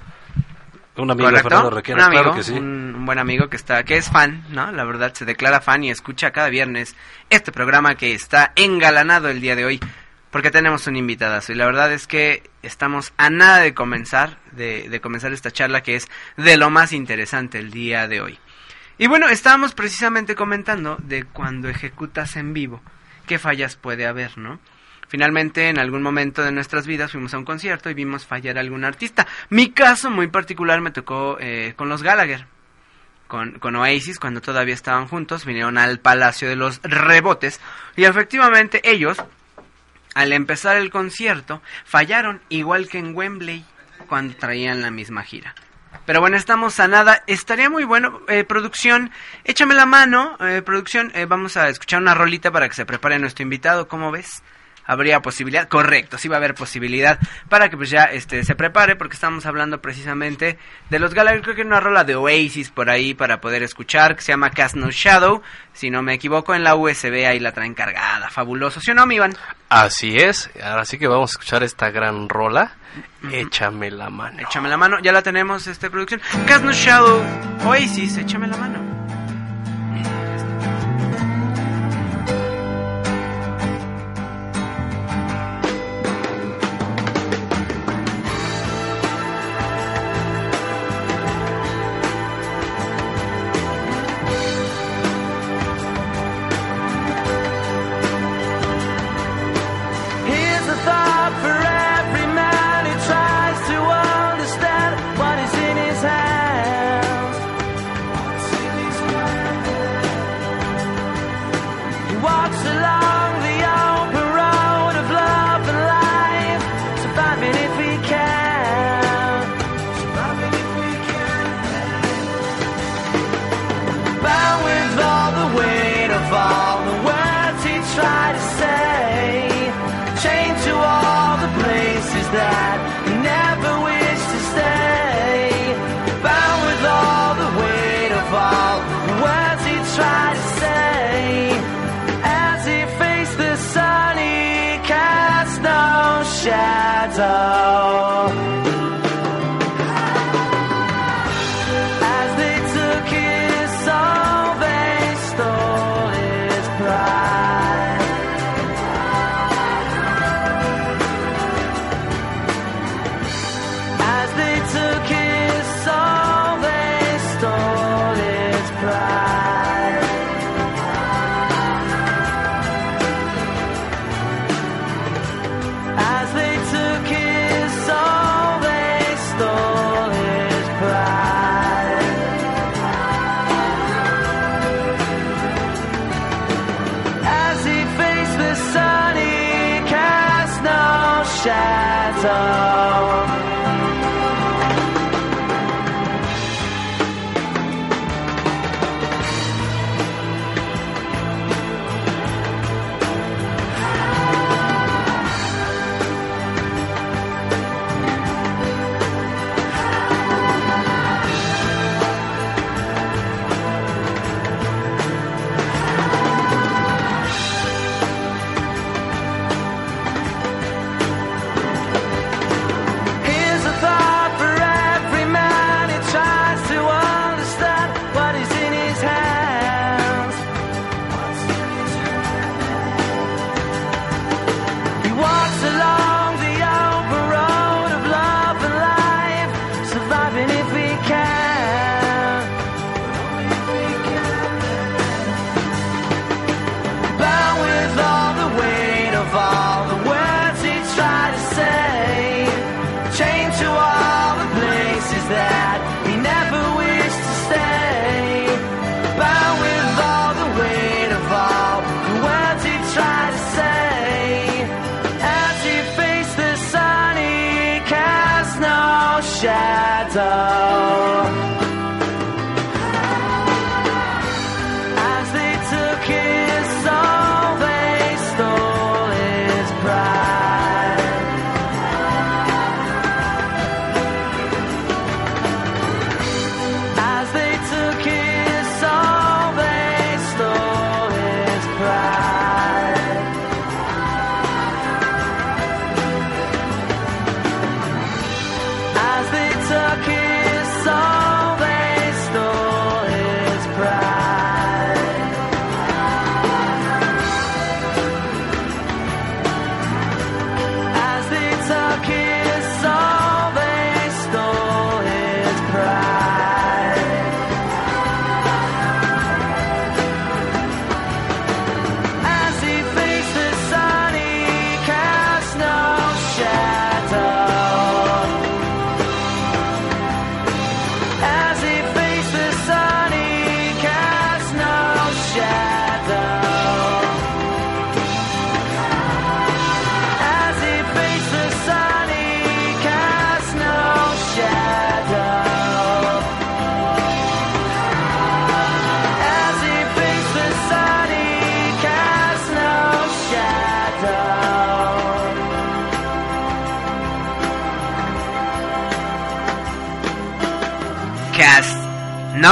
Un amigo de ¿Correcto? Fernando Requena, un amigo, claro que sí. un, un buen amigo que está, que es fan, ¿no? La verdad se declara fan y escucha cada viernes este programa que está engalanado el día de hoy, porque tenemos un invitadazo y la verdad es que estamos a nada de comenzar, de, de comenzar esta charla que es de lo más interesante el día de hoy. Y bueno, estábamos precisamente comentando de cuando ejecutas en vivo, qué fallas puede haber, ¿no? Finalmente, en algún momento de nuestras vidas fuimos a un concierto y vimos fallar a algún artista. Mi caso muy particular me tocó eh, con los Gallagher. Con, con Oasis, cuando todavía estaban juntos, vinieron al Palacio de los Rebotes y efectivamente ellos, al empezar el concierto, fallaron igual que en Wembley cuando traían la misma gira. Pero bueno, estamos a nada. Estaría muy bueno. Eh, producción, échame la mano. Eh, producción, eh, vamos a escuchar una rolita para que se prepare nuestro invitado. ¿Cómo ves? ¿Habría posibilidad? Correcto, sí va a haber posibilidad para que pues ya este se prepare porque estamos hablando precisamente de los Gallagher. Creo que hay una rola de Oasis por ahí para poder escuchar que se llama Cast No Shadow. Si no me equivoco, en la USB ahí la traen cargada. Fabuloso. ¿Sí o no, mi Iván? Así es, ahora sí que vamos a escuchar esta gran rola. Échame la mano. Échame la mano, ya la tenemos, este producción. Cast No Shadow, Oasis, échame la mano.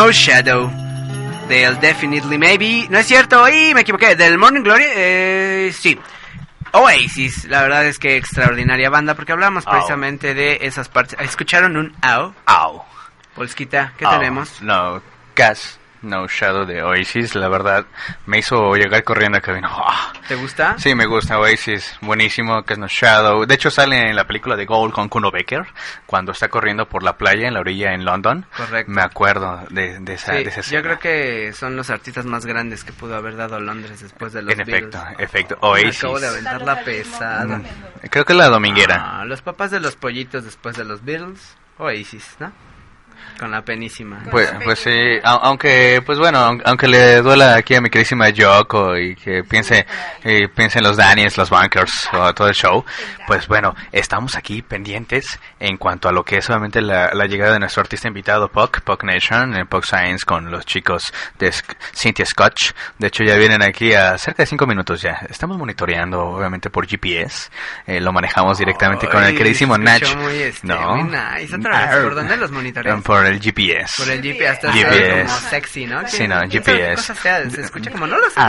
No Shadow del Definitely Maybe. No es cierto, y me equivoqué. Del Morning Glory, eh, sí. Oasis, la verdad es que extraordinaria banda porque hablamos Au. precisamente de esas partes. ¿Escucharon un au? Au. Polskita, ¿qué tenemos? No, Gas, No Shadow de Oasis, la verdad me hizo llegar corriendo a cabina. ¿Te gusta? Sí, me gusta Oasis, buenísimo, Gas No Shadow. De hecho sale en la película de Gold con Kuno Becker, cuando está corriendo por la playa en la orilla en London. Correcto. Me acuerdo de, de esa, Sí, de esa yo escena. creo que son los artistas más grandes que pudo haber dado Londres después de los En efecto, Beatles. efecto, Me Oasis. acabo de aventar la pesada. Mm, Creo que la dominguera. Ah, los papás de los pollitos después de los Beatles, Oasis, ¿no? Con la penísima. Pues, pues sí, au- aunque, pues bueno, aun- aunque le duela aquí a mi queridísima Yoko y que piense, y piense en los Daniels, los Bunkers o todo el show, pues bueno, estamos aquí pendientes en cuanto a lo que es obviamente la, la llegada de nuestro artista invitado, Puck, Puck Nation, en Puck Science con los chicos de Sc- Cynthia Scotch. De hecho ya vienen aquí a cerca de cinco minutos ya. Estamos monitoreando obviamente por GPS, eh, lo manejamos directamente con el queridísimo Nach. muy, este, no. muy nice. Otra vez, ¿por dónde los monitoreas? por el GPS. Por el GPS, GPS. como sexy, ¿no? Sí, no, ¿Quién sabe qué GPS. cosa sea? Se escucha como, no lo sé.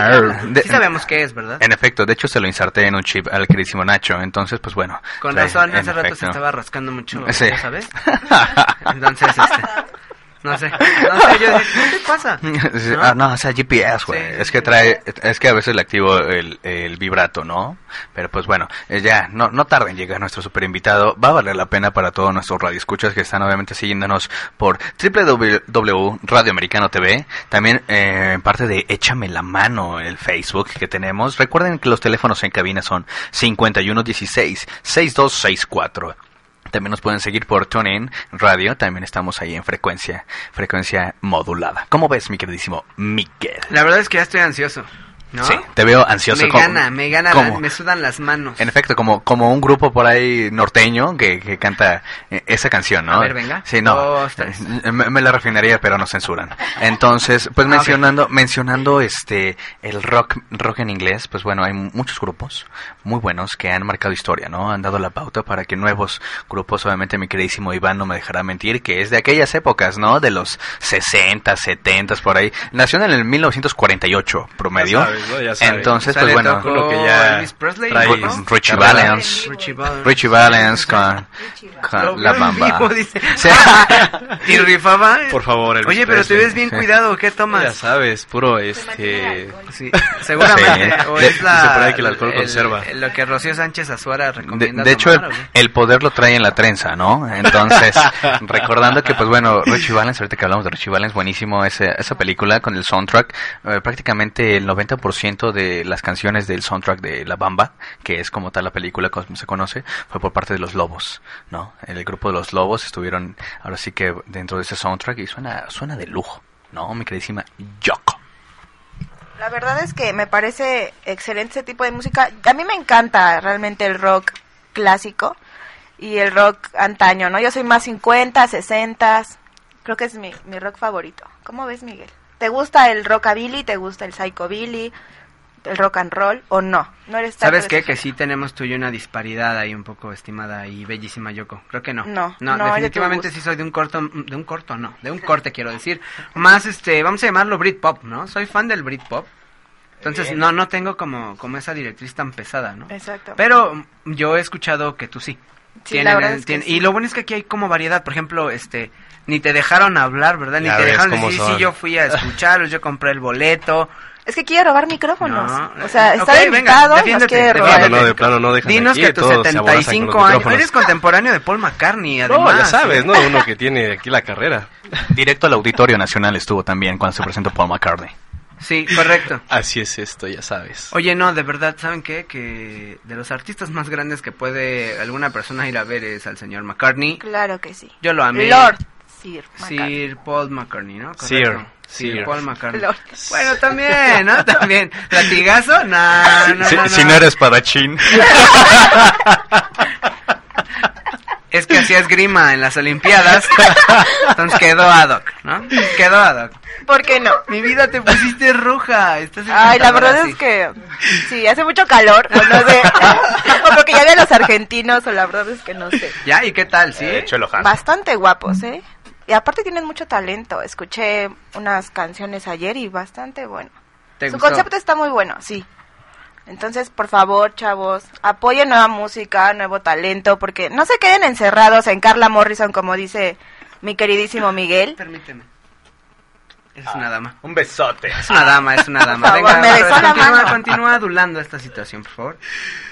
De- Sí sabemos qué es, ¿verdad? En efecto, de hecho se lo inserté en un chip al queridísimo Nacho, entonces pues bueno. Con trae- razón, hace rato se estaba rascando mucho, Sí. ¿ya ¿sabes? Entonces, este... No sé, no sé, yo dije, ¿qué te pasa? ¿No? ah, no, o sea, GPS, güey. Es que trae, es que a veces le activo el, el vibrato, ¿no? Pero pues bueno, eh, ya, no, no tarden en llegar nuestro super invitado. Va a valer la pena para todos nuestros radioescuchas que están obviamente siguiéndonos por www Radio Americano TV. También eh, en parte de Échame la mano el Facebook que tenemos. Recuerden que los teléfonos en cabina son 5116 6264. También nos pueden seguir por TuneIn Radio. También estamos ahí en frecuencia, frecuencia modulada. ¿Cómo ves, mi queridísimo Miguel? La verdad es que ya estoy ansioso, ¿no? Sí, te veo ansioso. Me como- gana, me gana, como- me sudan las manos. En efecto, como, como un grupo por ahí norteño que, que canta eh, esa canción, ¿no? A ver, venga. Sí, no. Dos. Eh, Me, me la refinaría, pero nos censuran. Entonces, pues Ah, mencionando, mencionando este, el rock, rock en inglés, pues bueno, hay muchos grupos muy buenos que han marcado historia, ¿no? Han dado la pauta para que nuevos grupos, obviamente mi queridísimo Iván no me dejará mentir, que es de aquellas épocas, ¿no? De los 60, 70, por ahí. Nació en el 1948, promedio. Sabes, ¿no? Ya. Entonces, pues bueno. tocó Lo que ya Elvis Presley, trae ¿no? Richie. Valens. Richie Valens. Richie Valens con, con Lo la bamba. vivo, dice. Sí. y rifaba. Por favor, Elvis Oye, pero te ves bien cuidado, ¿qué tomas? Ya sabes, puro este... Sí, seguramente. Sí. O De- es la, dice por ahí que el alcohol conserva. Lo que Rocío Sánchez Azuara De, recomienda de hecho, el, el poder lo trae en la trenza, ¿no? Entonces, recordando que, pues bueno, Richie Valens, ahorita que hablamos de Richie Valens, buenísimo ese, esa película con el soundtrack. eh, prácticamente el 90% de las canciones del soundtrack de La Bamba, que es como tal la película, como se conoce, fue por parte de los Lobos, ¿no? El grupo de los Lobos estuvieron, ahora sí que dentro de ese soundtrack y suena, suena de lujo, ¿no? Mi queridísima Yoko. La verdad es que me parece excelente ese tipo de música. A mí me encanta realmente el rock clásico y el rock antaño, ¿no? Yo soy más 50, 60. Creo que es mi, mi rock favorito. ¿Cómo ves, Miguel? ¿Te gusta el rockabilly? ¿Te gusta el psychobilly? ¿El rock and roll? ¿O no? ¿No eres ¿Sabes qué? Que sí tenemos tú y una disparidad ahí un poco estimada y bellísima Yoko. Creo que no. No, no, no, definitivamente sí soy de un corto, de un corto no, de un corte quiero decir. Más este, vamos a llamarlo Britpop, ¿no? Soy fan del Britpop. Entonces Bien. no no tengo como como esa directriz tan pesada, ¿no? Exacto. Pero yo he escuchado que tú sí. Sí, Tienen la verdad el- es que tienen- sí. Y lo bueno es que aquí hay como variedad. Por ejemplo, este, ni te dejaron hablar, ¿verdad? Ni Ya te dejaron decir, son. sí, yo fui a escucharlos, yo compré el boleto. Es que quiere robar micrófonos. No. o sea, está venga, invitado, nos defiéndete, quiere robar. Plano, no, de plano no dejan Dinos aquí, que tus todos se aborazan con los 75 años, eres contemporáneo de Paul McCartney, además. No, ya sabes, ¿eh? ¿no? Uno que tiene aquí la carrera. Directo al Auditorio Nacional estuvo también cuando se presentó Paul McCartney. Sí, correcto. Así es esto, ya sabes. Oye, no, de verdad, ¿saben qué? Que de los artistas más grandes que puede alguna persona ir a ver es al señor McCartney. Claro que sí. Yo lo amé. Lord Sir McCartney. Sir Paul McCartney, ¿no? Sir, Correcto. Sir, Sir. Paul McCartney. Lord. Bueno, también, ¿no? También. ¿Latigazo? No, no, si, no, si no. no eres padachín. Es que hacía esgrima en las Olimpiadas. Entonces quedó ad hoc, ¿no? Quedó ad hoc. ¿Por qué no? Mi vida te pusiste roja. Estás Ay, la verdad sí. es que sí, hace mucho calor, o no sé, o porque ya a los argentinos, o la verdad es que no sé. ¿Ya? ¿Y qué tal? ¿Sí? Eh, Chelo Hansen. Bastante guapos, ¿eh? Y aparte tienen mucho talento. Escuché unas canciones ayer y bastante bueno. ¿Te Su gustó? concepto está muy bueno, sí. Entonces, por favor, chavos, apoyen nueva música, nuevo talento, porque no se queden encerrados en Carla Morrison, como dice mi queridísimo Miguel. Permíteme. Es una dama. Un besote. Es una dama, es una dama. Venga, me besó la continúa, mano. continúa adulando esta situación, por favor.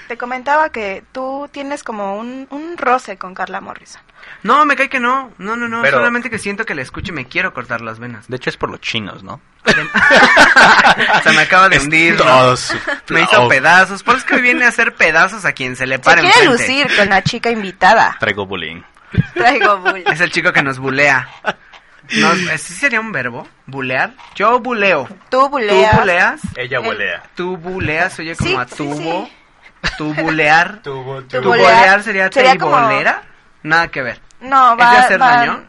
Te comentaba que tú tienes como un, un roce con Carla Morrison. No, me cae que no. No, no, no. Pero- Solamente que siento que la escucho y me quiero cortar las venas. De hecho es por los chinos, ¿no? Se me acaba de hundir. ¿no? Todos. Me hizo pedazos. Por eso es que viene a hacer pedazos a quien se le Se pare quiere enfrente. lucir con la chica invitada. Traigo bullying. Traigo bull. Es el chico que nos bulea. No, ¿Sí sería un verbo? ¿Bulear? Yo buleo. Tú buleas. ¿Tú buleas? Ella El- volea. Tú buleas, oye como Sí, a sí, tubo. sí. Tú bulear. Tú, Tú ¿Tu bulear bolear sería, sería te como- bolera? Nada que ver. No, ¿Es va, de hacer va- daño?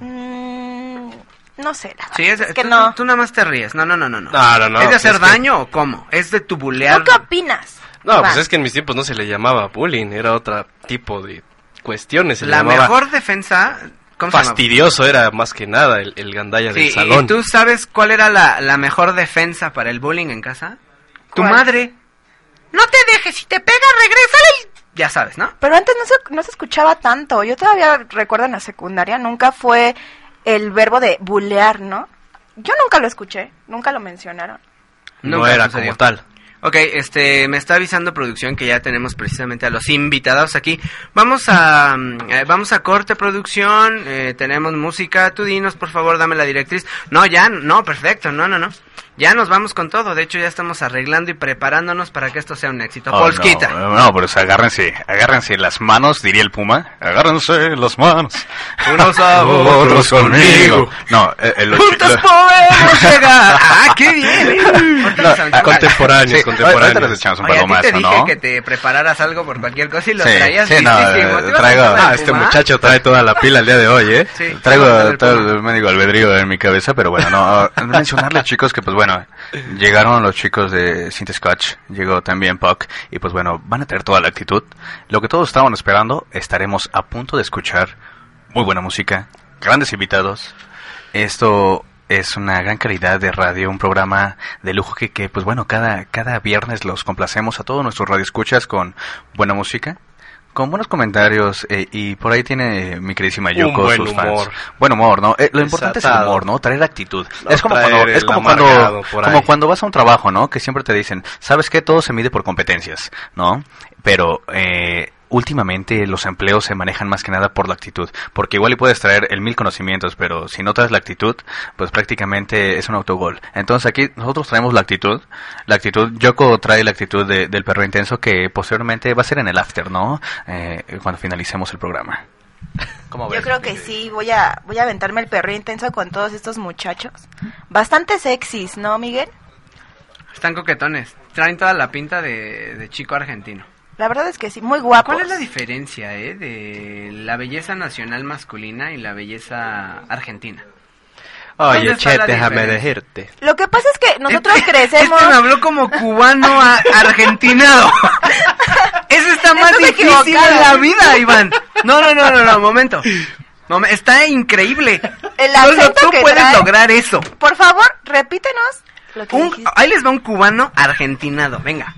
Mm, no sé, la Sí, es, es que tú, no. tú nada más te ríes. No, no, no, no. no. No, no, ¿Es de hacer es que- daño o cómo? ¿Es de tu bulear? ¿Tú qué opinas? No, Iván? pues es que en mis tiempos no se le llamaba bullying, era otro tipo de cuestiones. Se La llamaba- mejor defensa ¿Cómo se llama? fastidioso era más que nada el, el gandalla Sí, del ¿y salón. tú sabes cuál era la, la mejor defensa para el bullying en casa? Tu ¿Cuál? madre. No te dejes, si te pega, regrésale. Ya sabes, ¿no? Pero antes no se, no se escuchaba tanto. Yo todavía recuerdo en la secundaria, nunca fue el verbo de bulear, ¿no? Yo nunca lo escuché, nunca lo mencionaron. no Nunca era sucedió. como tal. Ok, este, me está avisando producción que ya tenemos precisamente a los invitados aquí. Vamos a, mm, eh, vamos a corte producción, eh, tenemos música, tú dinos por favor, dame la directriz. No, ya, no, perfecto, no, no, no. Ya nos vamos con todo, de hecho ya estamos arreglando y preparándonos para que esto sea un éxito. Oh, Polskita. no, no, pues agárrense, agárrense las manos, diría el Puma. Agárrense las manos. Unos a otros conmigo. No, eh, eh, lo- Juntos lo- podemos llegar. ¡Ah, qué bien! No, ah, Contemporáneos, sí, contemporáneos. les echamos un Oye, a ti te dije ¿no? que te prepararas algo por cualquier cosa y lo Sí, traías sí, no, eh, ¿Te ibas a traigo- Ah, el este Puma? muchacho trae toda la pila el día de hoy, ¿eh? Traigo el todo el médico albedrío en mi cabeza, pero bueno, no, mencionarles chicos que pues bueno, llegaron los chicos de Synth Scotch, llegó también Puck, y pues bueno, van a tener toda la actitud. Lo que todos estaban esperando, estaremos a punto de escuchar muy buena música, grandes invitados. Esto es una gran calidad de radio, un programa de lujo que, que pues bueno, cada, cada viernes los complacemos a todos nuestros radioescuchas con buena música. Con buenos comentarios eh, y por ahí tiene mi queridísima Yuko buen sus fans. humor. Buen humor, ¿no? Eh, lo importante es el humor, ¿no? Traer actitud. No es como cuando es como cuando como cuando vas a un trabajo, ¿no? Que siempre te dicen, ¿sabes qué? Todo se mide por competencias, ¿no? Pero eh, últimamente los empleos se manejan más que nada por la actitud, porque igual y puedes traer el mil conocimientos, pero si no traes la actitud, pues prácticamente es un autogol. Entonces aquí nosotros traemos la actitud, la actitud, Yoko trae la actitud de- del perro intenso que posteriormente va a ser en el after, ¿no? Eh, cuando finalicemos el programa. ¿Cómo Yo ves? creo que sí, voy a, voy a aventarme el perro intenso con todos estos muchachos. Bastante sexys, ¿no, Miguel? Están coquetones. Traen toda la pinta de, de chico argentino. La verdad es que sí, muy guapos. ¿Cuál es la diferencia, eh, de la belleza nacional masculina y la belleza argentina? ¿Dónde Oye, che, déjame decirte. Lo que pasa es que nosotros crecemos... Este me habló como cubano a- argentinado. Eso está más Estás difícil en la vida, Iván. No, no, no, no, no, momento. Momen- está increíble. El Solo tú que puedes trae- lograr eso. Por favor, repítenos lo que Un- ahí les va un cubano argentinado, venga.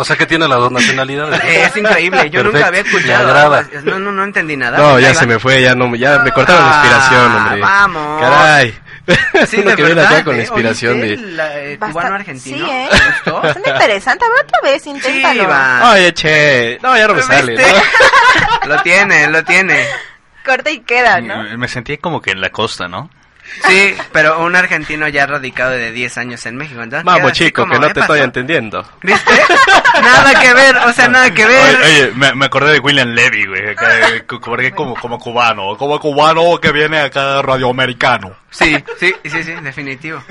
O sea que tiene las dos nacionalidades. Es increíble, yo nunca había escuchado. No, no, no entendí nada. No, ya se va. me fue, ya no, ya me cortaron la inspiración, Ah, hombre. vamos. Caray. Sí, de que viene verdad, acá con la ¿eh? inspiración ¿Oíste de... la, eh, cubano argentino. Sí, ¿eh? ¿Te gustó? Bastante interesante. A ver otra vez, inténtalo. Iván. Oye, che. No, ya no me sale. ¿no? Lo tiene, lo tiene. Corta y queda, ¿no? Me sentí como que en la costa, ¿no? Sí, pero un argentino ya radicado de 10 años en México. Entonces Vamos, chico, como, que no ¿eh, te estoy entendiendo. ¿Viste? Nada que ver, o sea, nada que ver. Oye, oye, me, me acordé de William Levy, güey, eh, porque como, como cubano, como cubano que viene acá radioamericano. Sí, sí, sí, sí, definitivo.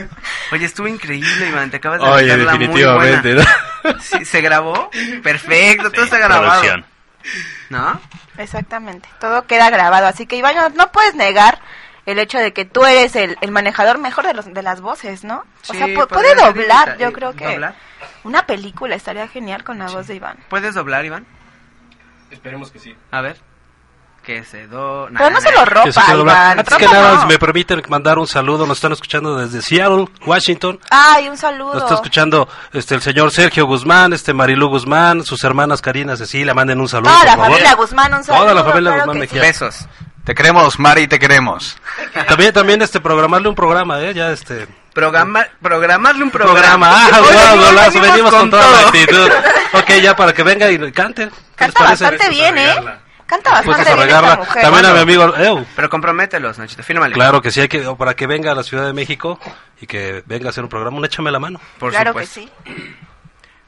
Oye, estuvo increíble, Iván, te acabas de Oye, meterla muy definitivamente, buena. ¿no? Sí, ¿Se grabó? Perfecto, todo está grabado. Producción. ¿No? Exactamente. Todo queda grabado. Así que, Iván, no, no puedes negar el hecho de que tú eres el, el manejador mejor de, los, de las voces, ¿no? o Sí, sea, pu- podría puede doblar. Yo creo que ¿Doblar? una película estaría genial con la voz de Iván. ¿Puedes doblar, Iván? Esperemos que sí. A ver. Que se do... Pero no se lo Que se ropa, quede doblar. Iván. Antes que nada, no. si me permiten mandar un saludo, nos están escuchando desde Seattle, Washington. Ay, un saludo. Nos está escuchando este el señor Sergio Guzmán, este Marilu Guzmán, sus hermanas Karina Cecilia, manden un saludo. Toda la por favor. familia Guzmán, un saludo. Toda la familia claro Guzmán que Mejía. sí. Besos. Te queremos, Mari, te queremos. También, también este programarle un programa, eh, ya este Programa, programarle un programa. programa. Ah, golazo, venimos con toda la actitud. Ok, ya para que venga y cante. ¿Qué les Canta parece? bastante bien, ¿eh? Canta Pues bastante a bien esta mujer. También a mi amigo Ew. Pero compromételos, Nachito, fírmale. Claro que sí, hay que, para que venga a la Ciudad de México y que venga a hacer un programa, un échame la mano. Por claro supuesto. que sí.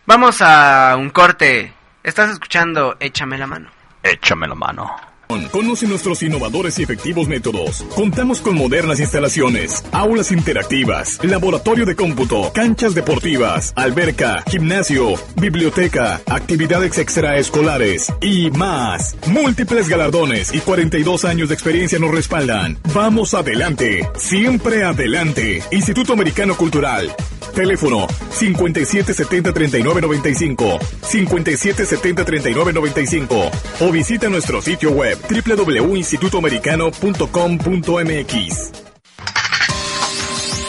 Vamos a un corte. Estás escuchando Échame la mano. Échame la mano. Conoce nuestros innovadores y efectivos métodos. Contamos con modernas instalaciones, aulas interactivas, laboratorio de cómputo, canchas deportivas, alberca, gimnasio, biblioteca, actividades extraescolares y más. Múltiples galardones y 42 años de experiencia nos respaldan. Vamos adelante, siempre adelante. Instituto Americano Cultural. Teléfono 5770-3995, 5770-3995 o visita nuestro sitio web www.institutoamericano.com.mx.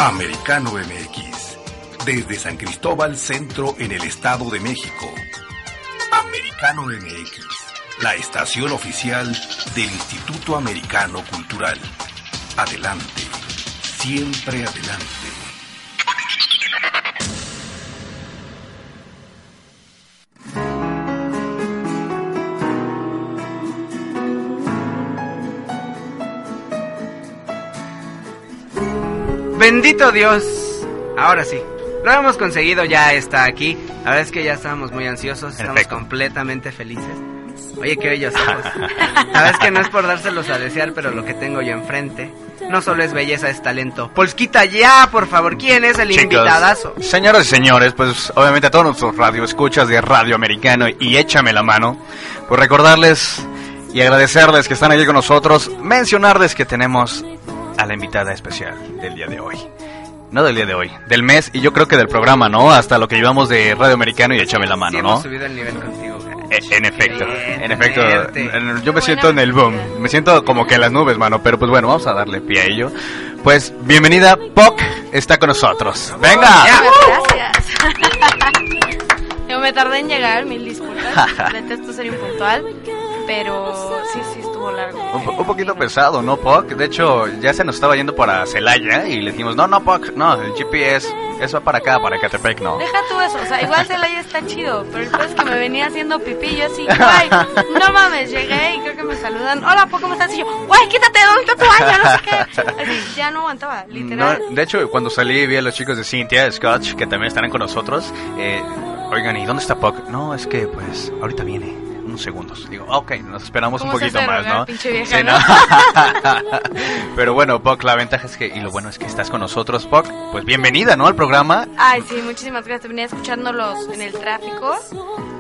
Americano MX. Desde San Cristóbal Centro en el Estado de México. Americano MX. La estación oficial del Instituto Americano Cultural. Adelante. Siempre adelante. Bendito Dios. Ahora sí. Lo hemos conseguido, ya está aquí. La verdad es que ya estábamos muy ansiosos, estamos Perfecto. completamente felices. Oye, qué bellos ojos. La verdad es que no es por dárselos a desear, pero lo que tengo yo enfrente no solo es belleza, es talento. Polskita, ya, por favor, ¿quién es el Chicos, invitadazo? Señoras y señores, pues obviamente a todos nuestros radioescuchas de Radio Americano y échame la mano, pues recordarles y agradecerles que están aquí con nosotros, mencionarles que tenemos a la invitada especial del día de hoy. No del día de hoy, del mes y yo creo que del programa, ¿no? Hasta lo que llevamos de Radio Americano y échame la mano, Sí, ¿no? hemos subido el nivel contigo. E- En efecto, Bien, en efecto, en- yo me siento en el boom, me siento como que en las nubes, mano, pero pues bueno, vamos a darle pie a ello. Pues bienvenida, Poc está con nosotros. ¡Venga! Gracias. Yo me tardé en llegar, mil disculpas. Detesto ser impuntual, pero sí, sí estuvo largo. Un, un poquito pesado, ¿no, Poc? De hecho, ya se nos estaba yendo para Celaya y le dijimos, no, no, Poc, no, el GPS, eso va para acá, para Catepec, no. Deja tú eso, o sea, igual Celaya está chido, pero el es que me venía haciendo pipí, yo así, guay, no mames, llegué y creo que me saludan, hola, ¿po, ¿cómo estás? Y yo, guay, quítate, ¿dónde está tu baño? No sé qué. Así, ya no aguantaba, literal. No, de hecho, cuando salí vi a los chicos de Cynthia, Scotch, que también estarán con nosotros. Eh, oigan, ¿y dónde está Poc? No, es que pues ahorita viene, unos segundos. Digo, "Ah, ok, nos esperamos un ¿Cómo se poquito más, ¿no? vieja, Sí, no? Pero bueno, Poc, la ventaja es que, y lo bueno es que estás con nosotros, Poc. Pues bienvenida, ¿no? Al programa. Ay, sí, muchísimas gracias. Venía escuchándolos en el tráfico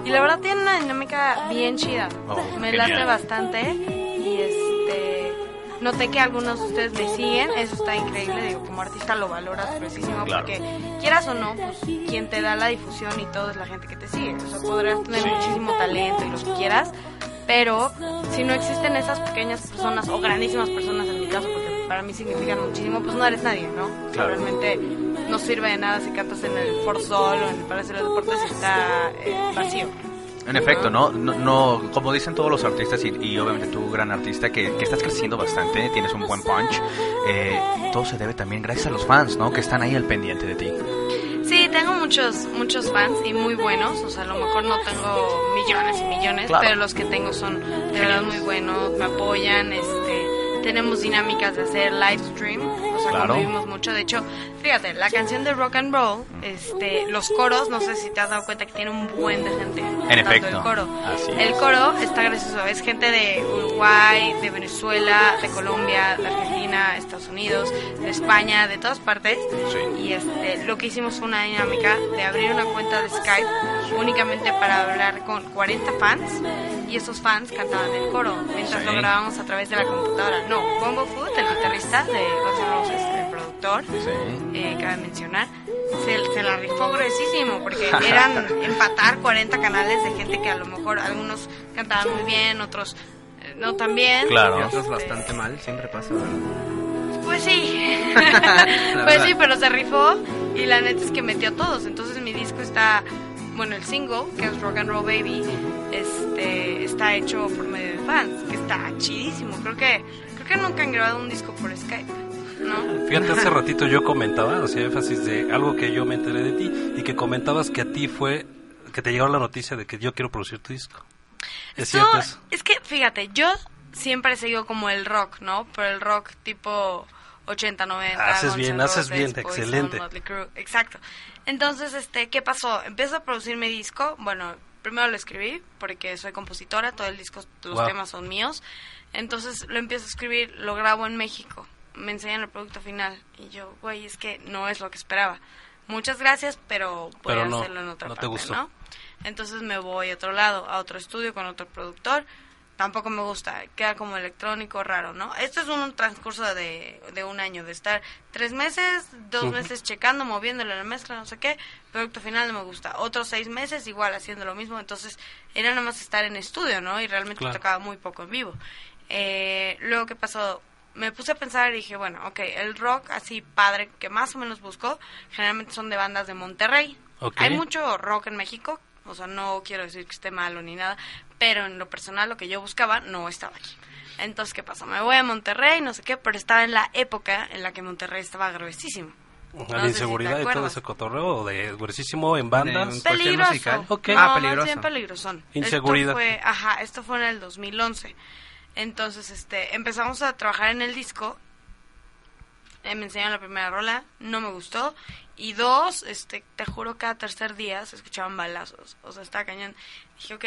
y la verdad tiene una dinámica bien chida. Oh, me genial. late bastante y este noté que algunos de ustedes me siguen, eso está increíble, digo, como artista lo valoras muchísimo Claro. porque quieras o no, pues quien te da la difusión y todo es la gente que te sigue. O sea, podrás tener muchísimo talento y lo que quieras, pero si no existen esas pequeñas personas o grandísimas personas en mi caso, porque para mí significan muchísimo, pues no eres nadie, ¿no? O sea, Claro. Realmente no sirve de nada si cantas en el For Sol o en el Palacio de los Deportes y está eh, vacío. En efecto, ¿no? No, no como dicen todos los artistas y, y obviamente tú, gran artista, que, que estás creciendo bastante, tienes un buen punch, eh, todo se debe también gracias a los fans, ¿no? Que están ahí al pendiente de ti. Sí, tengo muchos muchos fans y muy buenos, o sea, a lo mejor no tengo millones y millones, Claro. pero los que tengo son de verdad muy buenos, me apoyan, este, tenemos dinámicas de hacer live stream, o sea, Claro. convivimos mucho, de hecho, fíjate, la canción de rock and roll, este, los coros, no sé si te has dado cuenta que tiene un buen de gente. cantando efecto, El coro. así el coro está gracioso, es gente de Uruguay, de Venezuela, de Colombia, de Argentina, Estados Unidos, de España, de todas partes. Y este, lo que hicimos fue una dinámica de abrir una cuenta de Skype únicamente para hablar con 40 fans y esos fans cantaban el coro mientras Sí. lo grabábamos a través de la computadora. No, Bongo Food, el guitarrista de Guns N' Roses, el productor, eh, cabe mencionar, se, se la rifó gruesísimo porque eran empatar 40 canales de gente que a lo mejor algunos cantaban muy bien, otros eh, no tan bien. Y otros Este, bastante mal, siempre pasa, ¿verdad? Pues sí. Pues sí, pero se rifó y la neta es que metió a todos. Entonces mi disco está, bueno, el single, que es Rock and Roll Baby, este, está hecho por medio de fans, que está chidísimo. Creo que, nunca han grabado un disco por Skype, ¿no? Fíjate, hace ratito yo comentaba, hacía énfasis de algo que yo me enteré de ti y que comentabas que a ti fue, que te llegó la noticia de que yo quiero producir tu disco. ¿Es Esto- cierto eso? es que, fíjate, yo siempre he seguido como el rock, ¿no? Pero el rock tipo 80, 90. Haces bien, haces bien, excelente. Crue, exacto. Entonces, este, ¿qué pasó? Empiezo a producir mi disco. Bueno, primero lo escribí porque soy compositora, todo el disco, los Wow. temas son míos. Entonces lo empiezo a escribir, lo grabo en México. Me enseñan el producto final y yo, güey, es que no es lo que esperaba. Muchas gracias, pero voy Pero a no, hacerlo en otra no te parte, gustó. ¿no? Entonces me voy a otro lado, a otro estudio con otro productor. tampoco me gusta, queda como electrónico raro, ¿no? Esto es un transcurso de, de un año, de estar tres meses, dos meses checando, moviéndole la mezcla, no sé qué, producto final no me gusta. Otros seis meses igual haciendo lo mismo, entonces era nada más estar en estudio, ¿no? Y realmente Claro. tocaba muy poco en vivo. Eh, luego, ¿qué pasó? Me puse a pensar y dije, bueno, ok, el rock así padre que más o menos busco, generalmente son de bandas de Monterrey. Hay mucho rock en México, o sea, no quiero decir que esté malo ni nada, pero en lo personal lo que yo buscaba no estaba aquí. Entonces, ¿qué pasó? Me voy a Monterrey, no sé qué, pero estaba en la época en la que Monterrey estaba gruesísimo. La No si inseguridad y todo ese cotorreo de gruesísimo en bandas. Peligroso. Ok. No, más bien peligrosón. Inseguridad. Esto fue, ajá, esto fue en el 2011. Entonces, este, empezamos a trabajar en el disco. Eh, me enseñaron la primera rola, no me gustó. Y dos, este, te juro, cada tercer día se escuchaban balazos. O sea, estaba cañón. Dije, ok,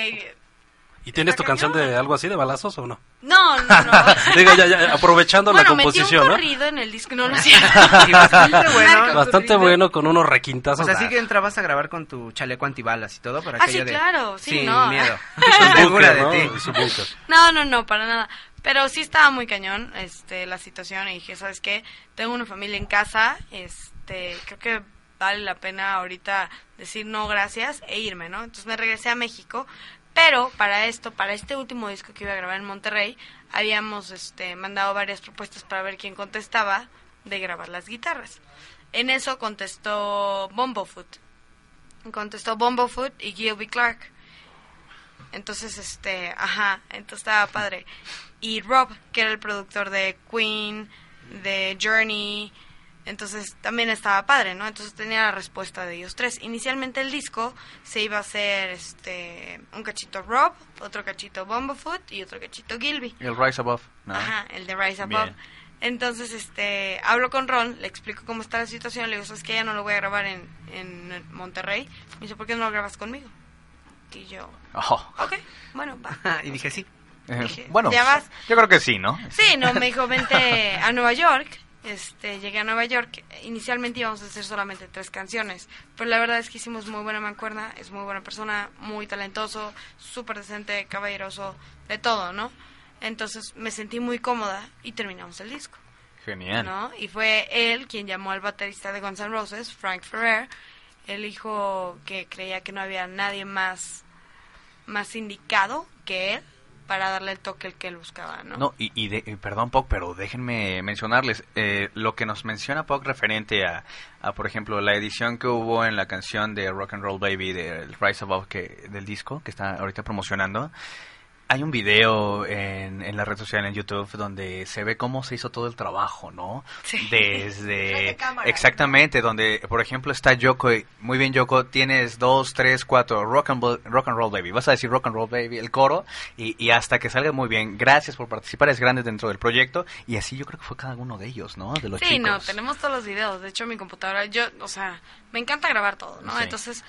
¿Y tienes tu canción de algo así de balazos o no? no, no, no. Digo, ya, ya, aprovechando bueno, la metí composición, un ¿no? corrido en el disco, no, no es cierto. Y bastante bueno. Bastante bueno con unos requintazos. O sea, sí que entrabas a grabar con tu chaleco antibalas y todo para Ah, sí, de... claro, sí, Sin no. miedo. Su Segura búnker, de ¿no? ti. No, no, no, para nada. Pero sí estaba muy cañón este, la situación y dije, ¿sabes qué? Tengo una familia en casa, este, creo que vale la pena ahorita decir no gracias e irme, ¿no? Entonces me regresé a México, pero para esto, para este último disco que iba a grabar en Monterrey, habíamos este, mandado varias propuestas para ver quién contestaba de grabar las guitarras. En eso contestó Bumblefoot. Contestó Bumblefoot y Gilby Clark. Entonces, este, ajá, entonces estaba padre. Y Rob, que era el productor de Queen, de Journey, entonces también estaba padre, ¿no? Entonces tenía la respuesta de ellos tres. Inicialmente el disco se iba a hacer este un cachito Rob, otro cachito Bumblefoot y otro cachito Gilby. El Rise Above. ¿no? Ajá, el de Rise Above. Bien. Entonces, este, hablo con Ron, le explico cómo está la situación, le digo, ¿sabes que Ya no lo voy a grabar en, en Monterrey. Me dice, ¿por qué no lo grabas conmigo? Y yo, Oh. ok, bueno, va. y dije sí. Eh, bueno, ¿ya vas? yo creo que sí, ¿no? Sí, no, me dijo, vente a Nueva York. Este, llegué a Nueva York. Inicialmente íbamos a hacer solamente tres canciones. Pero la verdad es que hicimos muy buena mancuerna. Es muy buena persona, muy talentoso, súper decente, caballeroso, de todo, ¿no? Entonces me sentí muy cómoda y terminamos el disco. Genial. ¿no? Y fue él quien llamó al baterista de Guns N' Roses, Frank Ferrer. Él dijo que creía que no había nadie más, más indicado que él para darle el toque el que él buscaba, ¿no? No, y, y de- y perdón, Poc, pero déjenme mencionarles eh, lo que nos menciona Poc referente a, a, por ejemplo, la edición que hubo en la canción de Rock and Roll Baby del Rise Above que, del disco que está ahorita promocionando. Hay un video en, en la red social en YouTube donde se ve cómo se hizo todo el trabajo, ¿no? Desde... exactamente, donde, por ejemplo, está Yoko. y- Muy bien, Yoko, tienes dos, tres, cuatro, rock and, rock and roll baby. Vas a decir rock and roll baby, el coro, y, y hasta que salga muy bien. Gracias por participar, es grande dentro del proyecto. Y así yo creo que fue cada uno de ellos, ¿no? De los Sí, chicos. no, tenemos todos los videos. De hecho, mi computadora, yo, o sea, me encanta grabar todo, ¿no? Sí. Entonces,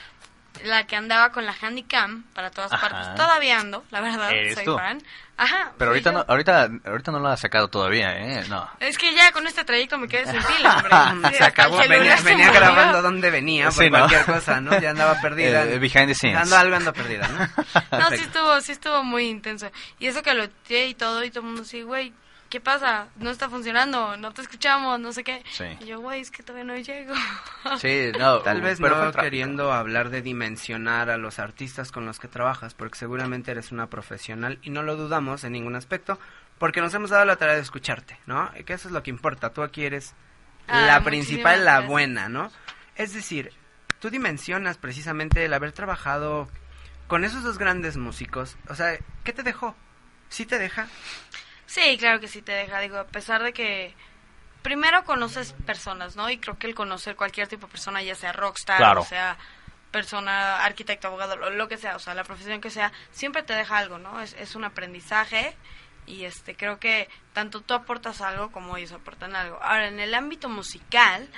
la que andaba con la Handycam para todas Ajá. partes, todavía ando, la verdad, Eres soy tú. fan. Ajá. Pero ahorita yo. no, ahorita, ahorita no lo ha sacado todavía, ¿eh? No. Es que ya con este trayecto me quedé sin pila, hombre. Sí, se acabó, venía, venía grabando donde venía, por Sí, ¿no? cualquier cosa, ¿no? Ya andaba perdida. Eh, behind the scenes. Ando algo, ando perdida, ¿no? No, sí estuvo, sí estuvo muy intenso. Y eso que lo tiré y todo, y todo el mundo así, güey, ¿qué pasa? No está funcionando, no te escuchamos, no sé qué. Sí. Y yo, güey, es que todavía no llego. Sí, no. Tal vez pero no queriendo hablar de dimensionar a los artistas con los que trabajas, porque seguramente eres una profesional y no lo dudamos en ningún aspecto, porque nos hemos dado la tarea de escucharte, ¿no? Y que eso es lo que importa. Tú aquí eres Ah, la principal, la gracias. buena, ¿no? Es decir, tú dimensionas precisamente el haber trabajado con esos dos grandes músicos. O sea, ¿qué te dejó? ¿Sí te deja? Sí, claro que sí te deja, digo, a pesar de que primero conoces personas, ¿no? Y creo que el conocer cualquier tipo de persona, ya sea rockstar, Claro. o sea persona, arquitecto, abogado, lo, lo que sea, o sea, la profesión que sea, siempre te deja algo, ¿no? Es, es un aprendizaje y este creo que tanto tú aportas algo como ellos aportan algo. Ahora, en el ámbito musical,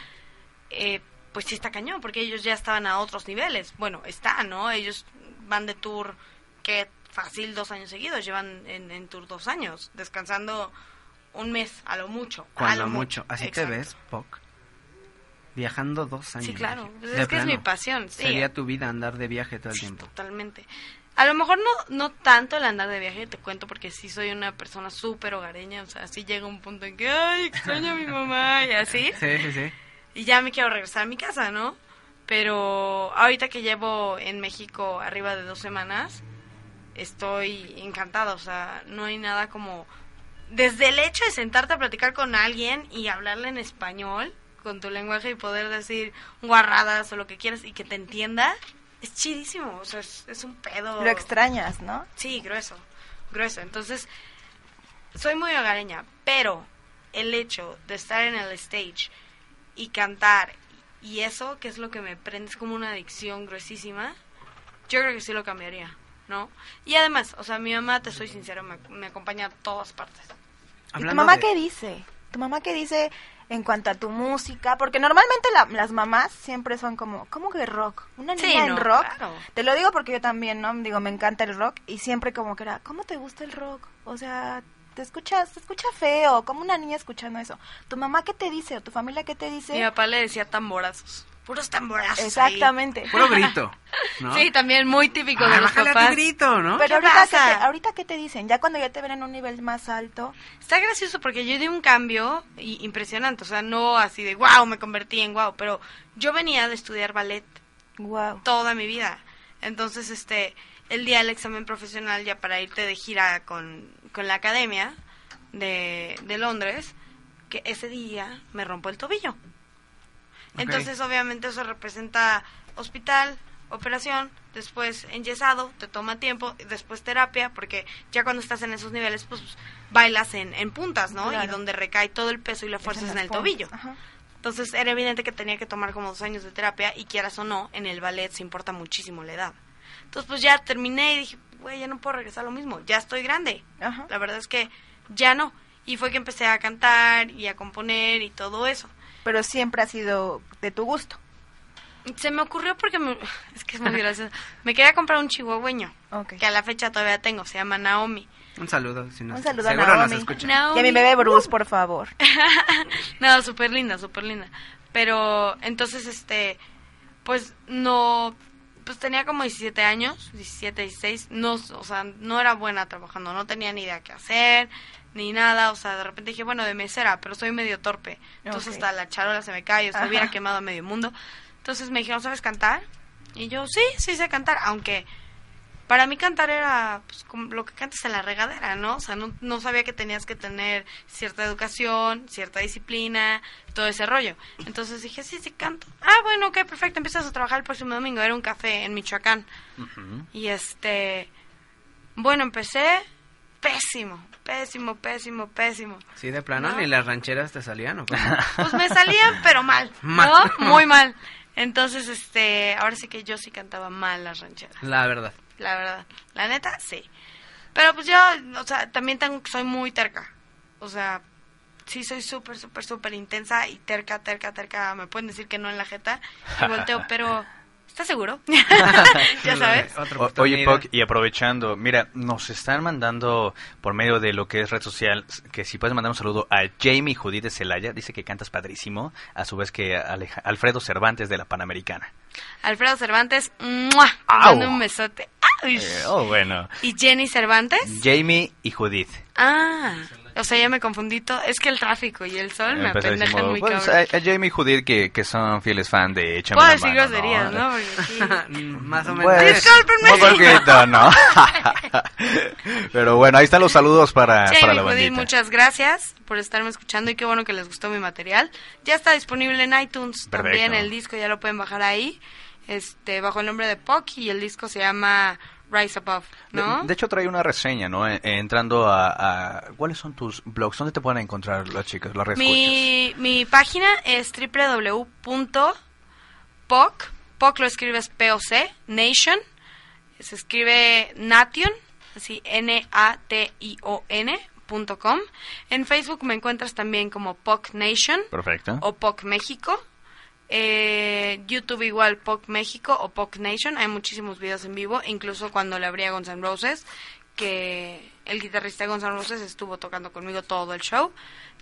eh, pues sí está cañón, porque ellos ya estaban a otros niveles. Bueno, están, ¿no? Ellos van de tour que fácil dos años seguidos, llevan en, en tour dos años, descansando un mes a lo mucho. a lo mucho. ¿Así Exacto. te ves, Poc? Viajando dos años. Sí, claro. Pues es que es mi pasión, sí. Sería tu vida andar de viaje todo el Sí, tiempo. totalmente. A lo mejor no, no tanto el andar de viaje, te cuento, porque sí soy una persona súper hogareña, o sea, sí llega un punto en que, ay, extraño a mi mamá y así. Sí, sí, sí. Y ya me quiero regresar a mi casa, ¿no? Pero ahorita que llevo en México arriba de dos semanas, estoy encantada, o sea, no hay nada como... Desde el hecho de sentarte a platicar con alguien y hablarle en español, con tu lenguaje y poder decir guarradas o lo que quieras y que te entienda, es chidísimo, o sea, es, es un pedo. Lo extrañas, ¿no? Sí, grueso, grueso. Entonces, soy muy hogareña, pero el hecho de estar en el stage y cantar y eso, que es lo que me prende, es como una adicción gruesísima, yo creo que sí lo cambiaría, ¿no? Y además, o sea, mi mamá, te soy sincera, me, me acompaña a todas partes. ¿Y tu mamá qué dice? ¿Tu mamá qué dice en cuanto a tu música? Porque normalmente la- las mamás siempre son como, ¿cómo que rock? ¿Una niña Sí, en no, rock? claro. Te lo digo porque yo también, ¿no? Digo, me encanta el rock y siempre como que era, ¿cómo te gusta el rock? O sea, te escuchas, te escucha feo, como una niña escuchando eso. ¿Tu mamá qué te dice o tu familia qué te dice? Mi papá le decía tamborazos, puros tamborazos. ahí. Exactamente. Puro grito, ¿no? Sí, también muy típico Ah, de los bájale a tu papás. grito, ¿no? Pero ¿Qué ahorita ¿qué, te, ahorita qué te dicen, ya cuando ya te ven en un nivel más alto. Está gracioso porque yo di un cambio i- impresionante, o sea, no así de wow, me convertí en wow, pero yo venía de estudiar ballet wow. toda mi vida. Entonces, este, el día del examen profesional ya para irte de gira con, con la academia de, de Londres, que ese día me rompo el tobillo. Entonces, obviamente, eso representa hospital, operación, después enyesado, te toma tiempo, y después terapia, porque ya cuando estás en esos niveles, pues bailas en, en puntas, ¿no? Claro. Y donde recae todo el peso y la fuerza es en el puntas. tobillo. Ajá. Entonces era evidente que tenía que tomar como dos años de terapia y quieras o no, en el ballet se importa muchísimo la edad. Entonces pues ya terminé y dije, güey, ya no puedo regresar a lo mismo, ya estoy grande. Ajá. La verdad es que ya no. Y fue que empecé a cantar y a componer y todo eso. Pero siempre ha sido de tu gusto. Se me ocurrió porque me- es que es muy gracioso. Me quería comprar un chihuahueño, Ok. que a la fecha todavía tengo, se llama Naomi. Un saludo. Si nos, Un saludo a nos Naomi. Naomi. Y a mi bebé Bruce, por favor. no, súper linda, súper linda. Pero entonces, este, pues no, pues tenía como 17 años, 17, 16, no, o sea, no era buena trabajando, no tenía ni idea qué hacer, ni nada, o sea, de repente dije, bueno, de mesera, pero soy medio torpe, entonces hasta la charola se me cae, o se hubiera quemado a medio mundo. Entonces me dijeron, ¿sabes cantar? Y yo, sí, sí sé cantar, aunque para mí cantar era pues, como lo que cantas en la regadera, ¿no? O sea, no, no sabía que tenías que tener cierta educación, cierta disciplina, todo ese rollo. Entonces dije, sí, sí canto. Ah, bueno, ok, perfecto, empiezas a trabajar el próximo domingo. Era un café en Michoacán. Y este, bueno, empecé pésimo, pésimo, pésimo, pésimo. Sí, de plano, No. ni las rancheras te salían, ¿o? Pues me salían, pero mal, Mal. ¿no? Muy mal. Entonces, este, ahora sí que yo sí cantaba mal las rancheras La verdad. La verdad. La neta, sí. Pero pues yo, o sea, también tengo, soy muy terca. O sea, sí soy súper, súper, súper intensa y terca, terca, terca. Me pueden decir que no en la jeta y volteo, pero ¿estás seguro? ya sabes. O- oye, Puck, y aprovechando, mira, nos están mandando por medio de lo que es red social, que si puedes mandar un saludo a Jamie Judith de Celaya, dice que cantas padrísimo, a su vez que Aleja- Alfredo Cervantes de la Panamericana. Alfredo Cervantes, ¡mua! Mando un besote. Eh, oh, bueno. ¿Y Jenny Cervantes? Jamie y Judith. Ah, o sea, ya me confundí todo. Es que el tráfico y el sol me apendejan muy pues, cabrón. a, a Jamie y Judith que, que son fieles fan de Échame Puedo la decir groserías, ¿no? Porque aquí- Más o menos. Pues, un poquito, ¿no? Pero bueno, ahí están los saludos para, para Jamie la Judith, bandita. muchas gracias por estarme escuchando y qué bueno que les gustó mi material. Ya está disponible en iTunes, Perfecto. también el disco ya lo pueden bajar ahí, este bajo el nombre de POC y el disco se llama Rise Above, ¿no? De, de hecho, trae una reseña, ¿no? Eh, entrando a, a- ¿Cuáles son tus blogs? ¿Dónde te pueden encontrar las chicas, las mi, mi página es www.poc, POC lo escribes P-O-C, Nation, se escribe Nation, así N-A-T-I-O-N com. En Facebook me encuentras también como POC Nation Perfecto. o POC México. Eh, YouTube igual POC México o POC Nation. Hay muchísimos videos en vivo, incluso cuando le abrí a Guns N' Roses, que el guitarrista Guns N' Roses estuvo tocando conmigo todo el show.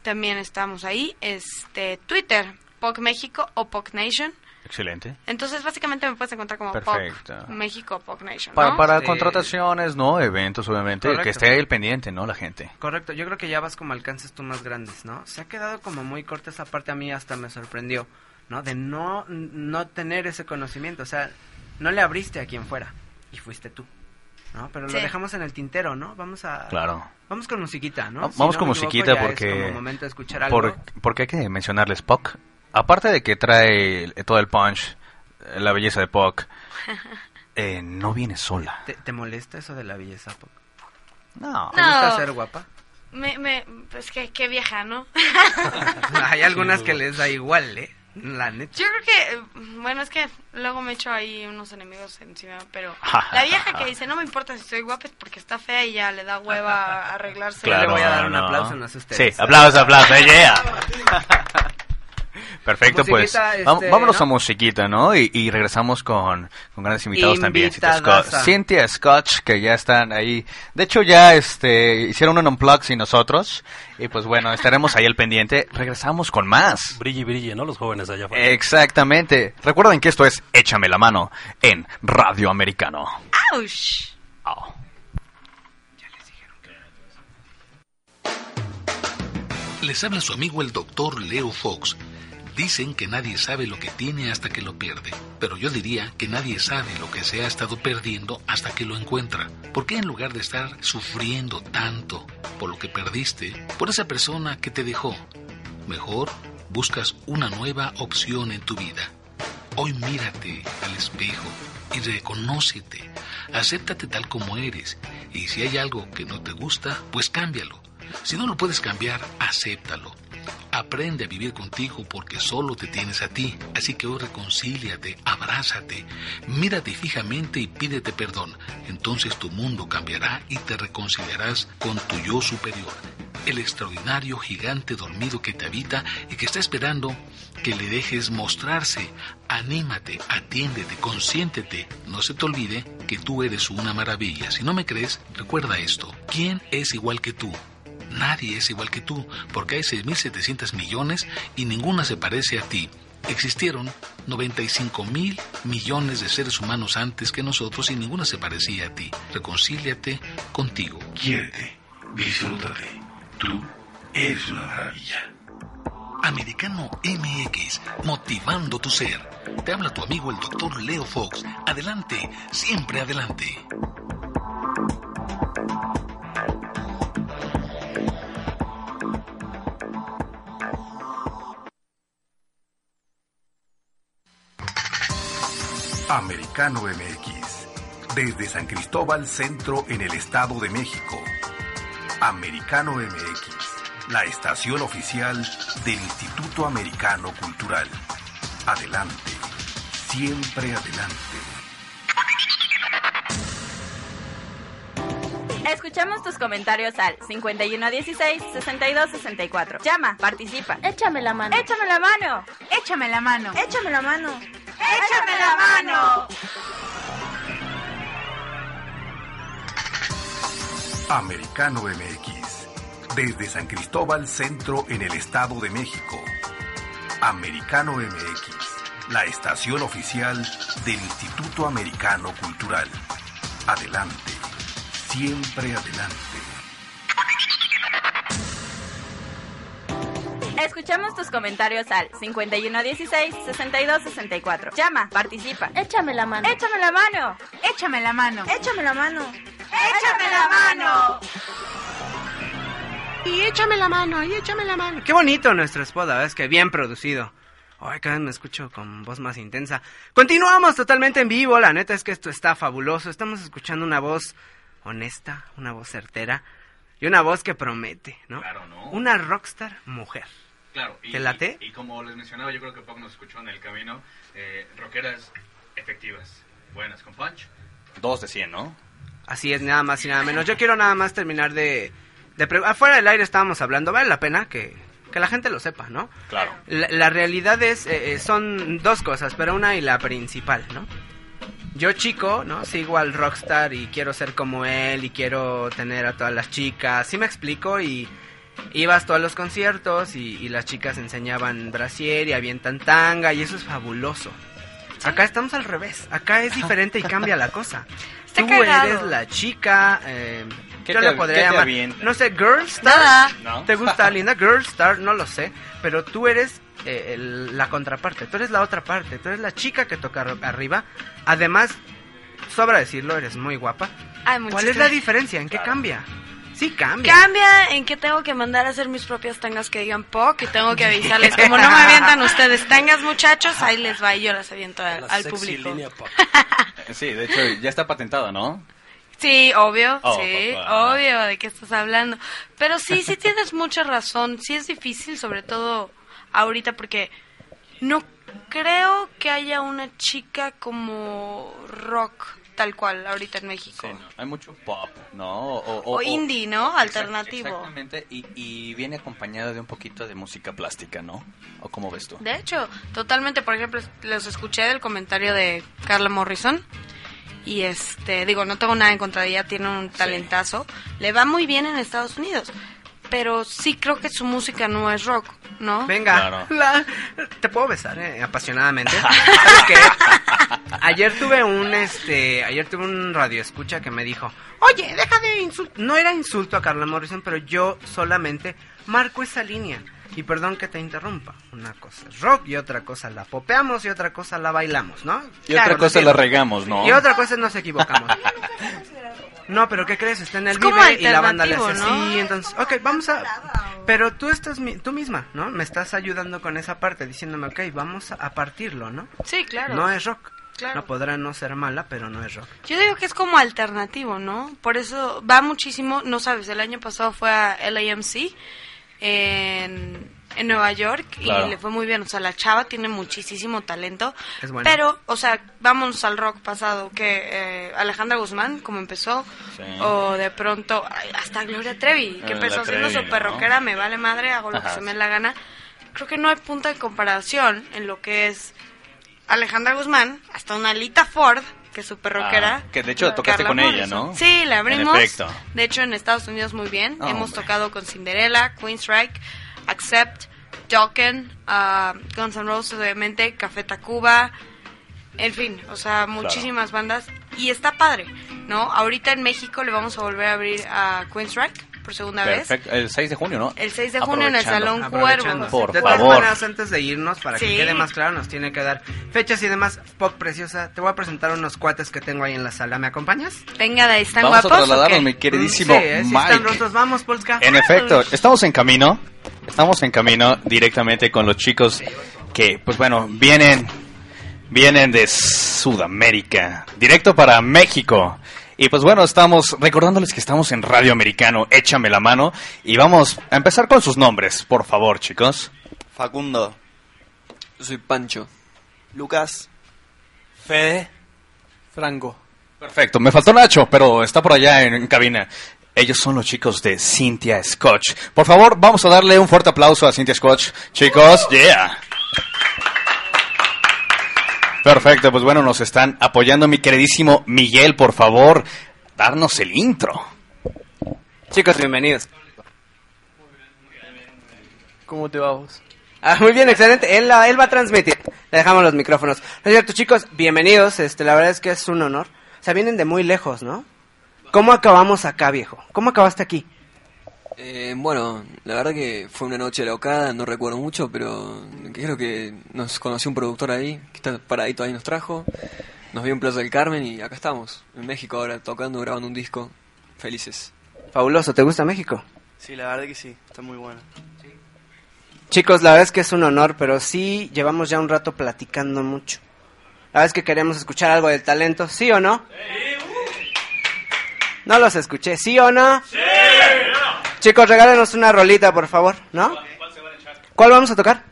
También estamos ahí. Este Twitter, POC México o POC Nation. Excelente. Entonces, básicamente me puedes encontrar como Perfecto. Pop México, Pop Nation, Para, ¿no? para Sí. contrataciones, ¿no? Eventos, obviamente. Correcto. Que esté ahí el pendiente, ¿no? La gente. Correcto, yo creo que ya vas como alcances tú más grandes, ¿no? Se ha quedado como muy corta esa parte, a mí hasta me sorprendió, ¿no? De no, no tener ese conocimiento, o sea, no le abriste a quien fuera y fuiste tú, ¿no? Pero Sí. lo dejamos en el tintero, ¿no? Vamos a... Claro. Vamos con musiquita, ¿no? Si Vamos no con musiquita porque... como momento de escuchar algo. por- porque hay que mencionarles Puck. Aparte de que trae todo el punch, eh, la belleza de Puck, eh, no viene sola. ¿Te, te molesta eso de la belleza? Poc? No. ¿Te gusta No. ser guapa? Me, me, pues que, qué vieja, ¿no? Hay algunas que les da igual, ¿eh? La neta. Yo creo que, eh, bueno, es que luego me echo ahí unos enemigos encima, pero la vieja que dice, no me importa si soy guapa, es porque está fea y ya le da hueva a arreglarse. Claro, le voy a dar un aplauso, no sé ustedes. Sí, aplauso, aplauso, yeah. Perfecto, pues este, vámonos ¿no? a musiquita, ¿no? Y, y regresamos con, con grandes invitados también. Cynthia Scott, Invitadaza. Cynthia Scotch, que ya están ahí. De hecho, ya este hicieron un unplug sin nosotros. Y pues bueno, estaremos ahí al pendiente. Regresamos con más. Brille, brille, ¿no? Los jóvenes allá afuera. Exactamente. Recuerden que esto es Échame la mano en Radio Americano. ¡Auch! Les habla su amigo el doctor Leo Fox. Dicen que nadie sabe lo que tiene hasta que lo pierde, pero yo diría que nadie sabe lo que se ha estado perdiendo hasta que lo encuentra. ¿Por qué en lugar de estar sufriendo tanto por lo que perdiste, por esa persona que te dejó, mejor buscas una nueva opción en tu vida? Hoy mírate al espejo y reconócete, acéptate tal como eres, y si hay algo que no te gusta, pues cámbialo. Si no lo puedes cambiar, acéptalo. Aprende a vivir contigo porque solo te tienes a ti. Así que hoy reconcíliate, abrázate, mírate fijamente y pídete perdón. Entonces tu mundo cambiará y te reconciliarás con tu yo superior, el extraordinario gigante dormido que te habita y que está esperando que le dejes mostrarse. Anímate, atiéndete, consiéntete. No se te olvide que tú eres una maravilla. Si no me crees, recuerda esto. ¿Quién es igual que tú? Nadie es igual que tú, porque hay 6.700 millones y ninguna se parece a ti. Existieron 95 mil millones de seres humanos antes que nosotros y ninguna se parecía a ti. Reconcíliate contigo. Quiérete, disfrútate. Tú eres una maravilla. Americano MX, motivando tu ser. Te habla tu amigo el doctor Leo Fox. Adelante, siempre adelante. Americano MX. Desde San Cristóbal Centro en el Estado de México. Americano MX. La estación oficial del Instituto Americano Cultural. Adelante. Siempre adelante. Escuchamos tus comentarios al 5116-6264. Llama, participa. Échame la mano. Échame la mano. Échame la mano. Échame la mano. Échame la mano. Americano MX. Desde San Cristóbal Centro en el Estado de México. Americano MX. La estación oficial del Instituto Americano Cultural. Adelante. Siempre adelante. Escuchamos tus comentarios al 5116-6264. Llama, participa. Échame la mano. Échame la mano. Échame la mano. Échame la mano. Échame la mano. Y échame la mano, y échame la mano. Qué bonito nuestro spot, la verdad es que bien producido. Ay, cada vez me escucho con voz más intensa. Continuamos totalmente en vivo, la neta es que esto está fabuloso. Estamos escuchando una voz honesta, una voz certera y una voz que promete, ¿no? Claro, ¿no? Una rockstar mujer. Claro, y, ¿Te late? Y, y como les mencionaba, yo creo que Pop nos escuchó en el camino, eh, rockeras efectivas, buenas, con punch. Dos de 100, ¿no? Así es, nada más y nada menos. Yo quiero nada más terminar de... de pre- Afuera del aire estábamos hablando, vale la pena que, que la gente lo sepa, ¿no? Claro. La, la realidad es, eh, eh, son dos cosas, pero una y la principal, ¿no? Yo chico, ¿no? Sigo al rockstar y quiero ser como él y quiero tener a todas las chicas, ¿sí me explico? Y ibas todos los conciertos y, y las chicas enseñaban brasier y avientan tanga y eso es fabuloso. Acá estamos al revés. Acá es diferente y cambia la cosa. Está Tú cagado. eres la chica. Eh, ¿Qué yo te- le qué podría te llamar. No sé, Girl Star. Nada. ¿No? ¿Te gusta Linda? Girl Star, no lo sé. Pero tú eres eh, el- la contraparte. Tú eres la otra parte. Tú eres la chica que toca ar- arriba. Además, sobra decirlo, eres muy guapa. Ay, ¿Cuál es la diferencia? ¿En qué cambia? Sí, cambia. Cambia en que tengo que mandar a hacer mis propias tangas que digan POC y tengo que avisarles. Como no me avientan ustedes tangas, muchachos, ahí les va y yo las aviento al, al público. Sí, de hecho ya está patentado, ¿no? Sí, obvio, Oh, sí, papá. obvio, ¿de qué estás hablando? Pero sí, sí tienes mucha razón. Sí es difícil, sobre todo ahorita, porque no creo que haya una chica como rock tal cual ahorita en México. Sí, no, Hay mucho pop, ¿no? O, O indie, ¿no? Alternativo. Exactamente, y, y viene acompañada de un poquito de música plástica, ¿no? ¿O cómo ves tú? De hecho, totalmente, por ejemplo, los escuché del comentario de Carla Morrison. Y este, digo, no tengo nada en contra de ella, tiene un talentazo. Le va muy bien en Estados Unidos. Pero sí creo que su música no es rock, ¿no? Venga, la- te puedo besar eh, apasionadamente. ¿Sabes qué? Ayer tuve un este, ayer tuve un radio escucha que me dijo, "Oye, deja de insultar." No era insulto a Carla Morrison, pero yo solamente marco esa línea. Y perdón que te interrumpa. Una cosa es rock y otra cosa la popeamos y otra cosa la bailamos, ¿no? Y otra cosa la regamos, ¿no? Y otra cosa nos equivocamos. No, pero ¿qué crees? Está en el Es vive y la banda le hace ¿no? así, entonces, ok, vamos a... Pero tú estás, mi- tú misma, ¿no? Me estás ayudando con esa parte, diciéndome, ok, vamos a partirlo, ¿no? Sí, claro. No es rock. Claro. No podrá no ser mala, pero no es rock. Yo digo que es como alternativo, ¿no? Por eso va muchísimo, no sabes, el año pasado fue a LAMC en, en Nueva York Claro. y le fue muy bien, o sea, la chava tiene muchísimo talento, Es pero, o sea, vamos al rock pasado, que eh, Alejandra Guzmán, como empezó, Sí. o de pronto ay, hasta Gloria Trevi, que Eh, empezó siendo super ¿no? rockera, me vale madre, hago lo que se me dé la gana. Creo que no hay punto de comparación en lo que es Alejandra Guzmán, hasta una Alita Ford, que es súper rockera. Ah, que de hecho tocaste Carla con ella. ¿no? Sí, la abrimos. En efecto. De hecho, en Estados Unidos muy bien. Oh, Hemos hombre. tocado con Cinderella, Queenstrike, Accept, Dokken, ah, Guns N' Roses, obviamente, Café Tacuba. En fin, o sea, muchísimas bandas. Y está padre, ¿no? Ahorita en México le vamos a volver a abrir a Queenstrike por segunda vez. Perfecto. El 6 de junio, ¿no? El 6 de junio en el. Salón. Cuervo. Por de todas favor. maneras, antes de irnos, para Sí. que quede más claro, nos tiene que dar fechas y demás. Pop Preciosa, te voy a presentar unos cuates que tengo ahí en la sala. ¿Me acompañas? Venga, de ahí están Vamos a guapos. ¿o trasladarnos, mi queridísimo Sí, eh, sí están Mike. rostros. Vamos, Polska. En efecto, estamos en camino. Estamos en camino directamente con los chicos que, pues bueno, vienen, vienen de Sudamérica, directo para México. Y pues bueno, estamos recordándoles que estamos en Radio Americano, échame la mano. Y vamos a empezar con sus nombres, por favor, chicos. Facundo. Yo soy Pancho. Lucas. Fede. Franco. Perfecto, me faltó Nacho, pero está por allá en, en cabina. Ellos son los chicos de Cynthia Scotch. Por favor, vamos a darle un fuerte aplauso a Cynthia Scotch. Chicos, yeah. Perfecto, pues bueno, nos están apoyando mi queridísimo Miguel, por favor, darnos el intro. Chicos, bienvenidos. ¿Cómo te va vos? Ah, muy bien, excelente. Él, la- él va a transmitir. Le dejamos los micrófonos. No es cierto, chicos, bienvenidos. Este, la verdad es que es un honor. O sea, vienen de muy lejos, ¿no? ¿Cómo acabamos acá, viejo? ¿Cómo acabaste aquí? Eh, bueno, la verdad que fue una noche locada, no recuerdo mucho, pero creo que nos conoció un productor ahí, que está paradito ahí, nos trajo. Nos vio en Plaza del Carmen y acá estamos, en México ahora, tocando, grabando un disco. Felices. Fabuloso, ¿te gusta México? Sí, la verdad que sí, está muy bueno. Chicos, la verdad es que es un honor, pero sí llevamos ya un rato platicando mucho. La verdad es que queremos escuchar algo del talento, ¿sí o no? No los escuché, ¿sí o no? Sí. Chicos, regálenos una rolita, por favor, ¿no? ¿Cuál vamos a tocar?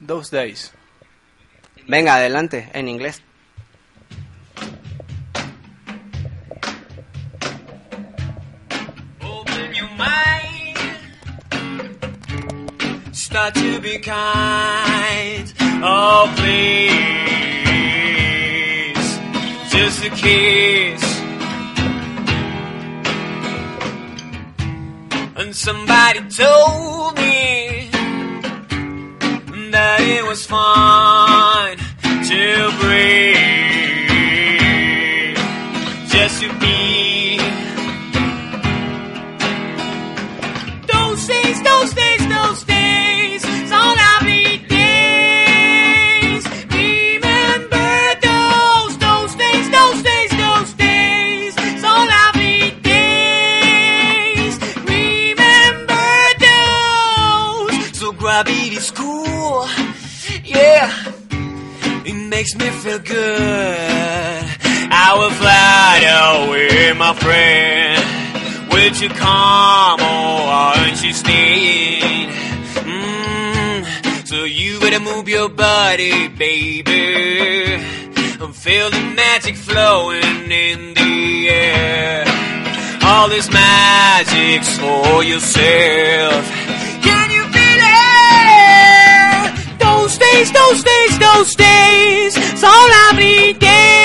Those Days. Venga, adelante, en inglés. Open your mind. Start to be kind. Oh, please. Just a kiss. Somebody told me that it was fun to breathe, Just to be. Those days, those days, those makes me feel good. I will fly away, my friend. Would you come or aren't you staying? Mm, so you better move your body, baby. And feel the magic flowing in the air. All this magic's for yourself. Days, those days, those days, days.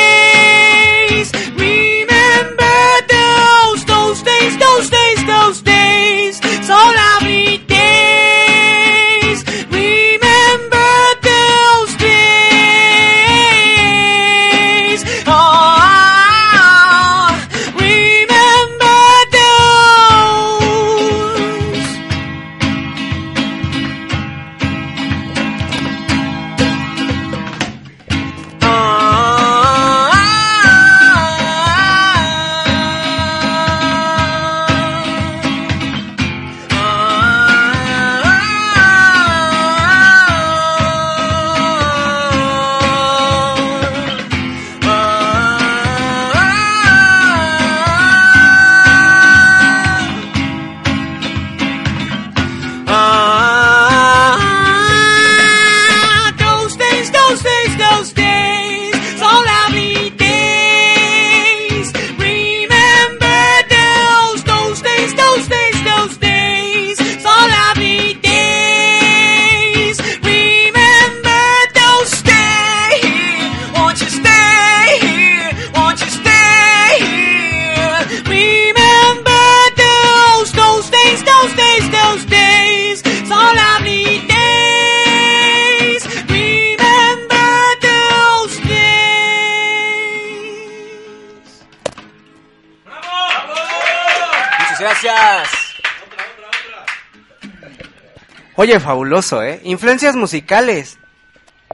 Oye, fabuloso, ¿eh? Influencias musicales.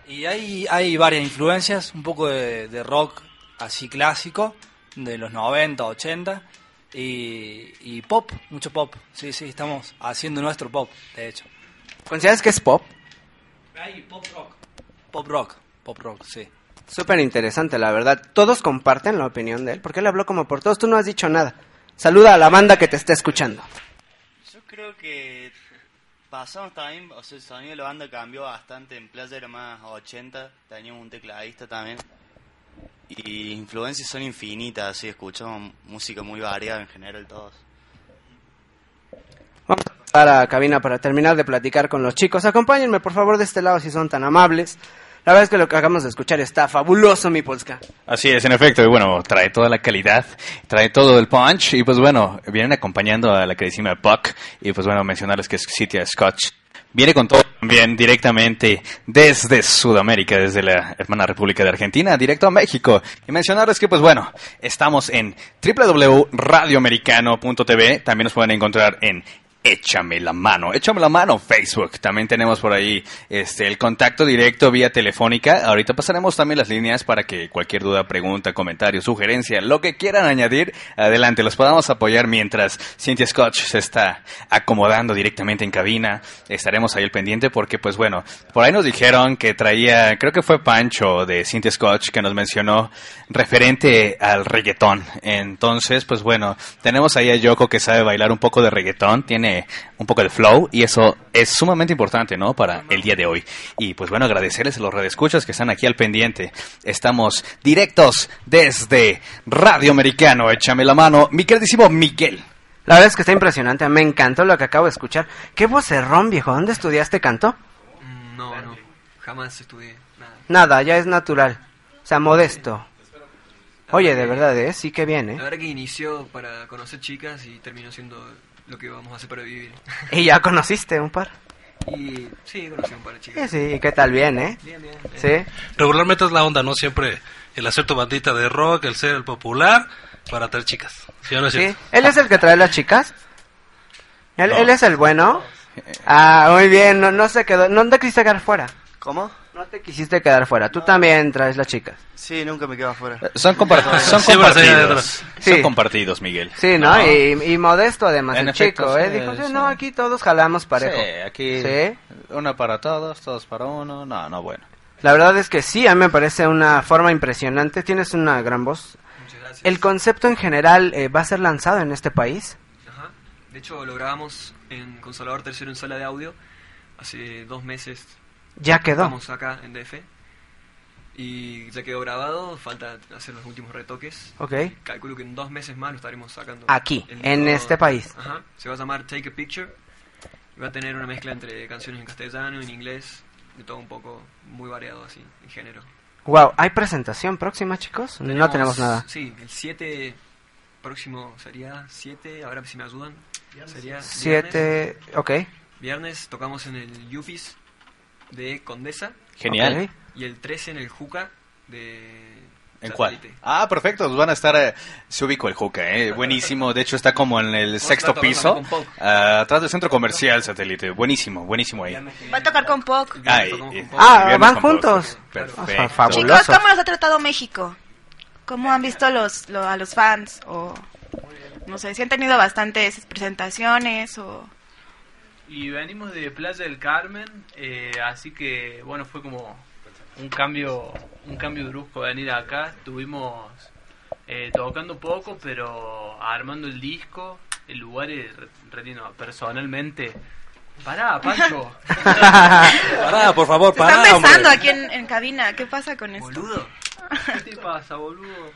Y hay, hay varias influencias, un poco de, de rock así clásico, de los 90, 80, y, y pop, mucho pop. Sí, sí, estamos haciendo nuestro pop, de hecho. ¿Consideras que es pop? Hay pop rock. Pop rock, pop rock, sí. Súper interesante, la verdad. Todos comparten la opinión de él, porque él habló como por todos. Tú no has dicho nada. Saluda a la banda que te está escuchando. Yo creo que pasamos también, o sea, el sonido de la banda cambió bastante. En Playa era más 80, teníamos un tecladista también. Y influencias son infinitas, así escuchamos música muy variada en general todos. Vamos a pasar a cabina para terminar de platicar con los chicos. Acompáñenme, por favor, de este lado si son tan amables. La verdad es que lo que acabamos de escuchar está fabuloso, mi Polska. Así es, en efecto, y bueno, trae toda la calidad, trae todo el punch, y pues bueno, vienen acompañando a la queridísima Puck, y pues bueno, mencionarles que es City Scotch. Viene con todo también directamente desde Sudamérica, desde la hermana República de Argentina, directo a México. Y mencionarles que, pues bueno, estamos en www.radioamericano.tv, también nos pueden encontrar en Échame la mano, échame la mano Facebook. También tenemos por ahí este el contacto directo vía telefónica. Ahorita pasaremos también las líneas para que cualquier duda, pregunta, comentario, sugerencia, lo que quieran añadir, adelante, los podamos apoyar mientras Cynthia Scotch se está acomodando directamente en cabina. Estaremos ahí al pendiente porque pues bueno, por ahí nos dijeron que traía, creo que fue Pancho de Cynthia Scotch que nos mencionó referente al reggaetón. Entonces, pues bueno, tenemos ahí a Yoko que sabe bailar un poco de reggaetón, tiene un poco de flow y eso es sumamente importante, ¿no? Para el día de hoy. Y pues bueno, agradecerles a los redescuchas que están aquí al pendiente. Estamos directos desde Radio Americano. Échame la mano, mi queridísimo Miguel. La verdad es que está impresionante, me encantó lo que acabo de escuchar. ¿Qué vocerrón, viejo? ¿Dónde estudiaste canto? No, no, jamás estudié nada. Nada, ya es natural. O sea, modesto. Oye, de verdad, ¿eh? Sí que bien, La ¿eh? verdad que inició para conocer chicas y terminó siendo lo que vamos a hacer para vivir. ¿Y ya conociste un par? Y sí, conocí un par de chicas. Sí, sí, ¿qué tal? Bien, ¿eh? Bien, bien. Sí. Regularmente es la onda, ¿no? Siempre el hacer tu bandita de rock, el ser el popular, para traer chicas. ¿Sí o no es Sí. cierto? ¿Él es el que trae las chicas? ¿Él, No. él es el bueno? Ah, muy bien, no, no se quedó, no te quisiste quedar fuera. ¿Cómo? No te quisiste quedar fuera, tú también traes las chicas. Sí, nunca me quedo afuera. Son, compar- son compartidos. atrás. Son Sí. compartidos, Miguel. Sí, ¿no? Y, y modesto además, En el efecto, chico, ¿eh? sí, Dijo, sí, sí. no, aquí todos jalamos parejo. Sí, aquí Sí. una para todos, todos para uno. No, no, bueno. La verdad es que sí, a mí me parece una forma impresionante. Tienes una gran voz. Muchas gracias. ¿El concepto en general eh, va a ser lanzado en este país? Ajá. De hecho, lo grabamos en Consolador Tercero en sala de audio hace dos meses. Ya quedó. Estamos acá en DF. Y ya quedó grabado, falta hacer los últimos retoques. Ok. Calculo que en dos meses más lo estaremos sacando. Aquí, en este país. Ajá. Se va a llamar Take a Picture. Y va a tener una mezcla entre canciones en castellano, en inglés, de todo un poco muy variado así, en género. Wow, ¿hay presentación próxima, chicos? no tenemos nada. Sí, el 7 próximo sería 7, ahora si me ayudan. Sería Siete, viernes. ok. Viernes tocamos en el Yufis de Condesa. Genial. Y el 13 en el Juca de ¿En cuál? Ah, perfecto. Van a estar. eh, se ubicó el Juca, ¿eh? Buenísimo. De hecho, está como en el sexto piso. ah, atrás del centro comercial satélite. Buenísimo, buenísimo ahí. Va a tocar con POC. Ay, eh, Ah, van juntos. Chicos, ¿cómo los ha tratado México? ¿Cómo han visto los, lo- a los fans? O no sé, si han tenido bastantes presentaciones o... Y venimos de Playa del Carmen, eh, así que bueno, fue como un cambio, un cambio brusco venir acá. Estuvimos eh, tocando poco, pero armando el disco. El lugar es re, re lindo. Personalmente, pará, Pancho. Pará, por favor, Se están besando aquí en, en cabina. ¿Qué pasa con esto? Boludo. ¿Qué te pasa, boludo?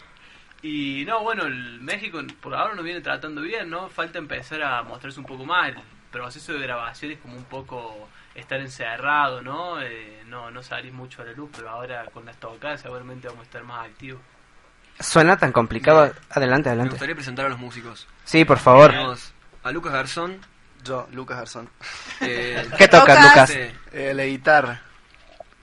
Y no, bueno, el México por ahora nos viene tratando bien, ¿no? Falta empezar a mostrarse un poco más. El proceso de grabación es como un poco estar encerrado, ¿no? Eh, no, no salir mucho a la luz, pero ahora con las tocadas seguramente vamos a estar más activos. Suena tan complicado. Adelante, Me adelante. gustaría presentar a los músicos. Sí, por favor. Tenemos a Lucas Garzón. Yo, Lucas Garzón. Eh, ¿Qué tocas, Lucas? Eh, la guitarra.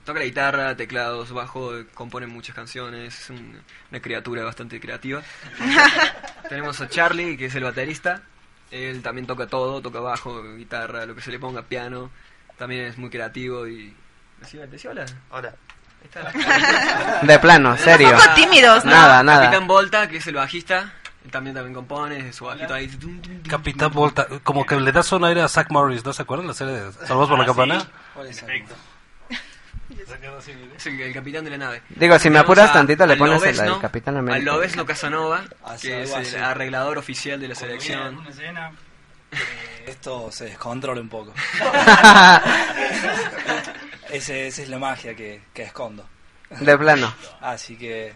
Toca la guitarra, teclados, bajo, compone muchas canciones, es un- una criatura bastante creativa. Tenemos a Charlie, que es el baterista. Él también toca todo, toca bajo, guitarra, lo que se le ponga, piano. También es muy creativo y... Decí, decí hola. Hola. Ahí está. De plano, serio. Un poco tímidos, ¿no? Nada, nada. Capitán Volta, que es el bajista. Él también, también compone, su bajito ahí. Capitán Volta, como que le das un aire a Zack Morris, ¿no se acuerdan la serie de Salvados por la Ah, Campana? sí. Perfecto. Es el, capitán de la nave. Digo, si me apuras a- tantito, le al pones el- Lobezno, el Capitán Al América. Lobezno Casanova, Así, que es el arreglador oficial de la selección. Esto se descontrola un poco. Ese, esa es la magia que, que escondo. De plano. Así que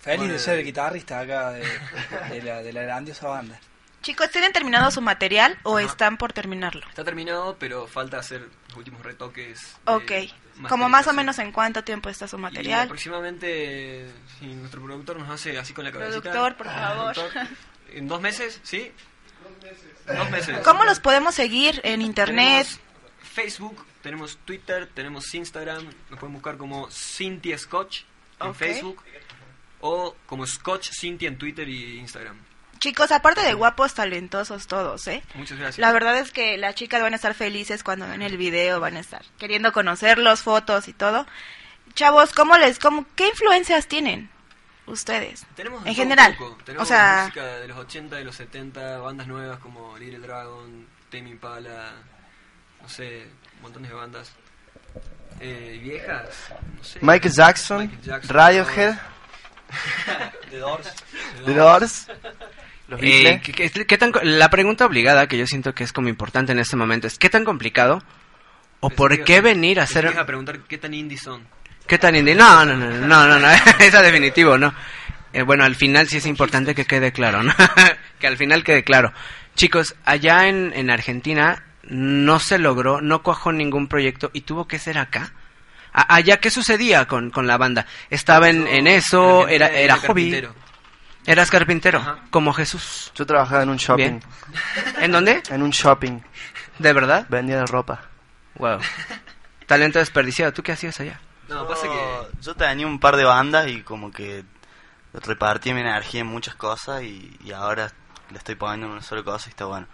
feliz de ser el guitarrista acá de, de la, de la grandiosa banda. Chicos, ¿tienen terminado su material o están por terminarlo? Está terminado, pero falta hacer los últimos retoques. Ok. Como más o menos en cuánto tiempo está su Y material. aproximadamente, si nuestro productor nos hace así con la cabecita. Productor, por favor. ¿En dos meses? ¿Sí? Dos meses. ¿Cómo los podemos seguir en internet? Tenemos Facebook, tenemos Twitter, tenemos Instagram. Nos pueden buscar como Cynthia Scotch en Ok. Facebook. O como Scotch Cynthia en Twitter y Instagram. Chicos, aparte de guapos, talentosos todos, ¿eh? Muchas gracias. La verdad es que las chicas van a estar felices cuando ven el video, van a estar queriendo conocerlos, fotos y todo. Chavos, ¿cómo les, cómo, qué influencias tienen ustedes? Tenemos en general. poco. O Tenemos sea, música de los 80, de los 70, bandas nuevas como Little Dragon, Tame Impala, no sé, montones de bandas. Eh, viejas, no sé. Michael Jackson, Michael Jackson, Radiohead, The Doors. The Doors, los Eh, Beatles. ¿qué- qué- qué tan co- la pregunta obligada que yo siento que es como importante en este momento es ¿qué tan complicado o por qué venir a hacer a preguntar qué tan indie son. qué tan indie? No, no, no, no, no, no, esa definitivo, no. Eh, bueno, al final sí es importante que quede claro, ¿no? que al final quede claro. Chicos, allá en, en Argentina no se logró, no cuajó ningún proyecto y tuvo que ser acá. A- allá, ¿qué sucedía con, con la banda? Estaba en, en eso, era, era era hobby. carpintero. Eras carpintero, como Jesús. Yo trabajaba en un shopping. Bien. ¿En dónde? En un shopping. ¿De verdad? Vendía ropa. Wow. Talento desperdiciado. ¿Tú qué hacías allá? No, pasa que yo tenía un par de bandas y como que repartí mi energía en muchas cosas y, y ahora le estoy poniendo en una sola cosa y está bueno.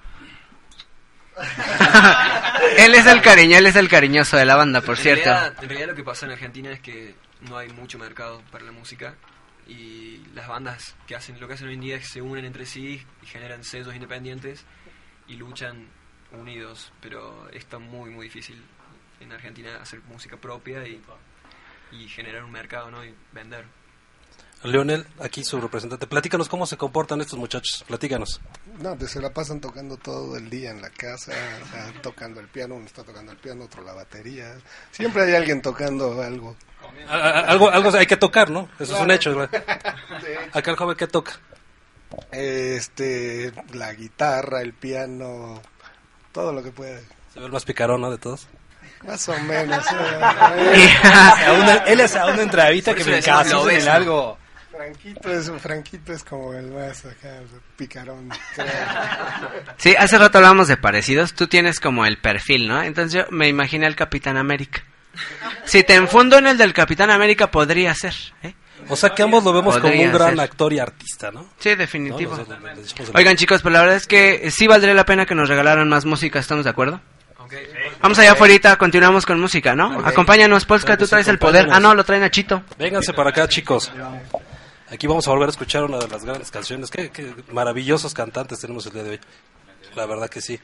él es el cariño, él es el cariñoso de la banda, por en cierto. Realidad, en realidad lo que pasa en Argentina es que no hay mucho mercado para la música y las bandas que hacen lo que hacen hoy en día es que se unen entre sí y generan sellos independientes y luchan unidos, pero está muy muy difícil en Argentina hacer música propia y, y generar un mercado, ¿no? Y vender. Leonel, aquí su representante. Platícanos cómo se comportan estos muchachos. Platícanos. No, pues se la pasan tocando todo el día en la casa, o sea, tocando el piano, uno está tocando el piano, otro la batería. Siempre hay alguien tocando algo. Algo, algo hay que tocar, ¿no? Eso es un hecho. Acá el joven que toca. Este, la guitarra, el piano, todo lo que puede. Se ve el más picarón, ¿no? De todos. Más o menos. Él es a una entrevista que me encasó en el algo. Franquito es, Franquito es como el más acá, picarón. Sí, hace rato hablábamos de parecidos. Tú tienes como el perfil, ¿no? Entonces yo me imaginé al Capitán América. Si te enfundo en el del Capitán América, podría ser. ¿eh? O sea que ambos lo vemos como un gran ser. actor y artista, ¿no? Sí, definitivo. No, Oigan chicos, pero la verdad es que sí valdría la pena que nos regalaran más música, ¿estamos de acuerdo? Vamos allá afuera, continuamos con música, ¿no? Acompáñanos, Polska, que tú traes el poder. Ah, no, lo traen a Chito. Vénganse para acá, chicos. Aquí vamos a volver a escuchar una de las grandes canciones. Qué, qué maravillosos cantantes tenemos el día de hoy. La verdad que sí.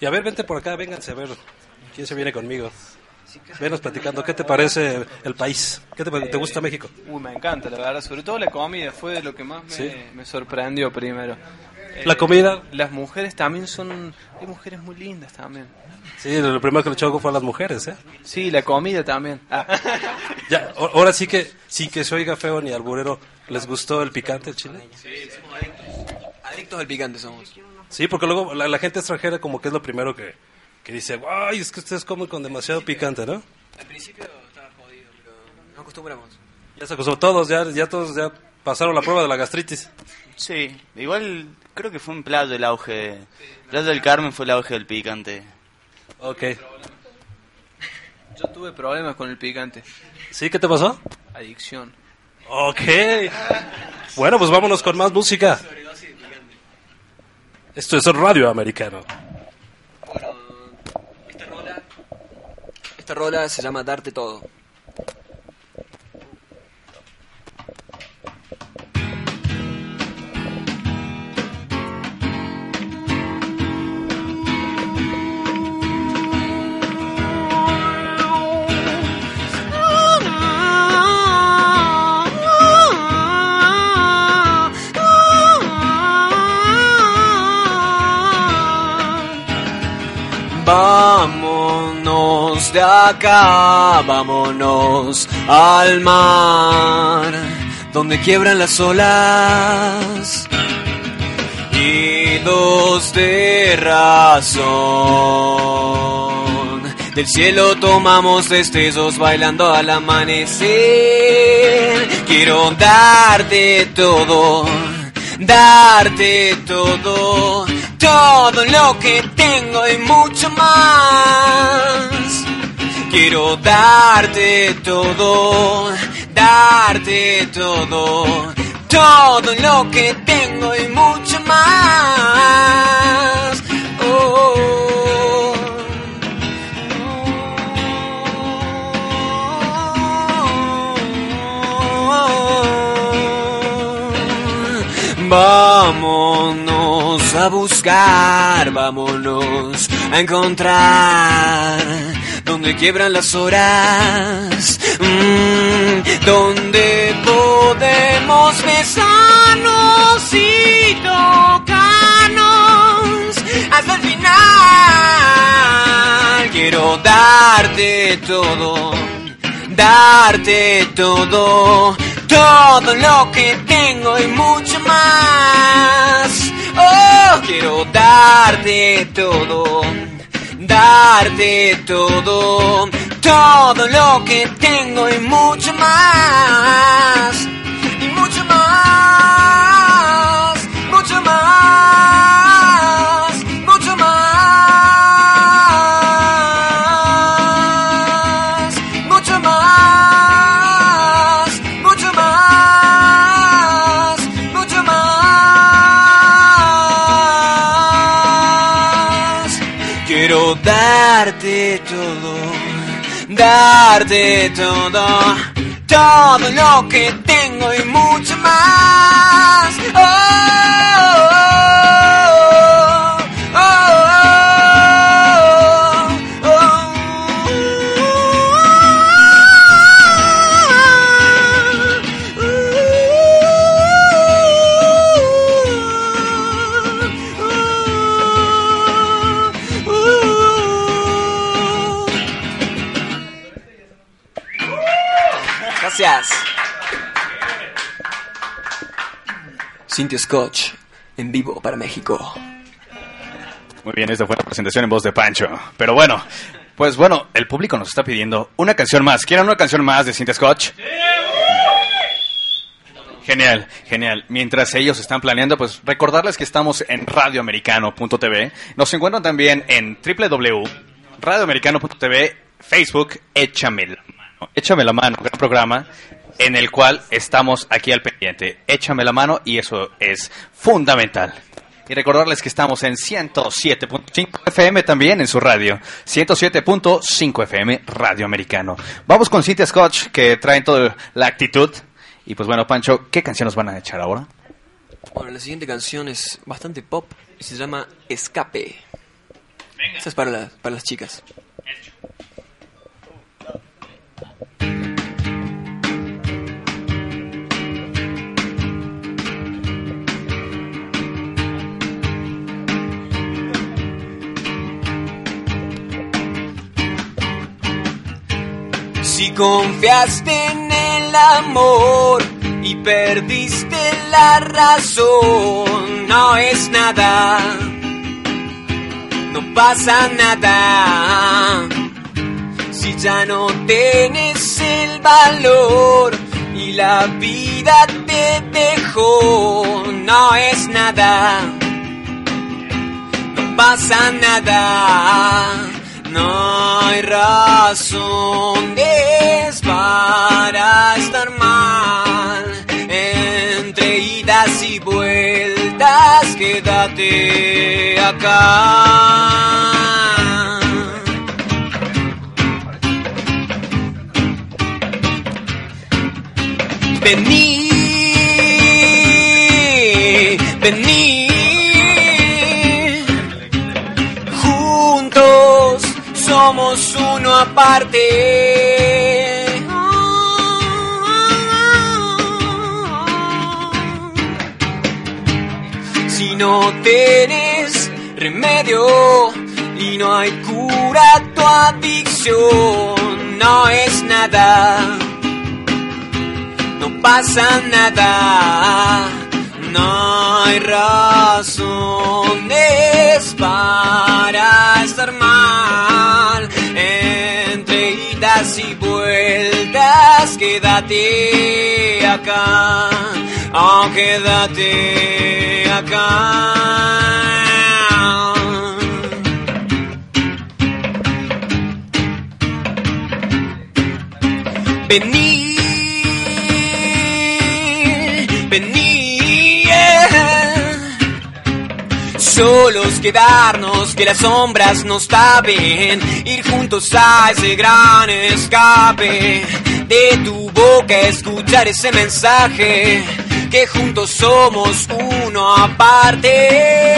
Y a ver, vente por acá, vénganse a ver. ¿Quién se viene conmigo? Venos platicando. ¿Qué te parece el país? ¿Qué te, te gusta México? Uy, me encanta, la verdad. Sobre todo la comida fue lo que más me, Sí. me sorprendió primero. La Eh, comida. Las mujeres también son... Hay mujeres muy lindas también. Sí, lo primero que le echó fue a las mujeres, ¿eh? Sí, la comida también. Ah. Ya, ahora sí que, sin que se oiga feo ni alburero, ¿les gustó el picante, el chile? Adictos al picante somos. Sí, porque luego la, la gente extranjera como que es lo primero que, que dice, ay, es que ustedes comen con demasiado picante, ¿no? Al principio estaba jodido, pero nos acostumbramos. Ya se acostumbró todos, ya, ya todos ya pasaron la prueba de la gastritis. Sí, igual creo que fue en Playa el auge. Playa del Carmen fue el auge del picante. Ok. Yo tuve problemas con el picante. ¿Sí? ¿Qué te pasó? Adicción. Ok. Bueno, pues vámonos con más música. Esto es Radio Americano. Esta rola se llama Darte Todo. De acá, vámonos al mar, donde quiebran las olas y dos de razón. Del cielo tomamos destellos bailando al amanecer. Quiero darte todo, darte todo, todo lo que tengo y mucho más. Quiero darte todo, darte todo, todo lo que tengo y mucho más. Oh. Vámonos a buscar, vámonos a encontrar donde quiebran las horas, mm, donde podemos besarnos y tocarnos hasta el final. Quiero darte todo, darte todo, todo lo que tengo y mucho más. Oh, quiero darte todo, darte todo, todo lo que tengo y mucho más. Y mucho más, mucho más. Darte todo, todo lo que tengo y mucho más. Oh, Gracias. Cynthia Scotch, en vivo para México. Muy bien, esta fue la presentación en voz de Pancho. Pero bueno, pues bueno, el público nos está pidiendo una canción más. ¿Quieren una canción más de Cintia Scotch? Genial, genial. Mientras ellos están planeando, pues recordarles que estamos en radioamericano.tv. Nos encuentran también en www.radioamericano.tv, Facebook, Échame la mano. Échame la mano, gran programa en el cual estamos aquí al pendiente. Échame la mano y eso es fundamental. Y recordarles que estamos en 107.5 FM también en su radio. 107.5 FM Radio Americano. Vamos con Cynthia Scotch que traen toda la actitud. Y pues bueno, Pancho, ¿qué canción nos van a echar ahora? Bueno, la siguiente canción es bastante pop y se llama Escape. Esta es para, la- para las chicas. Si confiaste en el amor y perdiste la razón, no es nada, no pasa nada. Si ya no tienes el valor y la vida te dejó, no es nada, no pasa nada. No hay razones para estar mal. Entre idas y vueltas, quédate acá. Vení, vení. Juntos somos uno aparte. Si no tienes remedio y no hay cura tu adicción, no es nada, no pasa nada, no hay razones para estar mal. Entre idas y vueltas, quédate acá, oh, quédate acá. Vení, Solos quedarnos, que las sombras nos tapen, ir juntos a ese gran escape. De tu boca escuchar ese mensaje, que juntos somos uno aparte.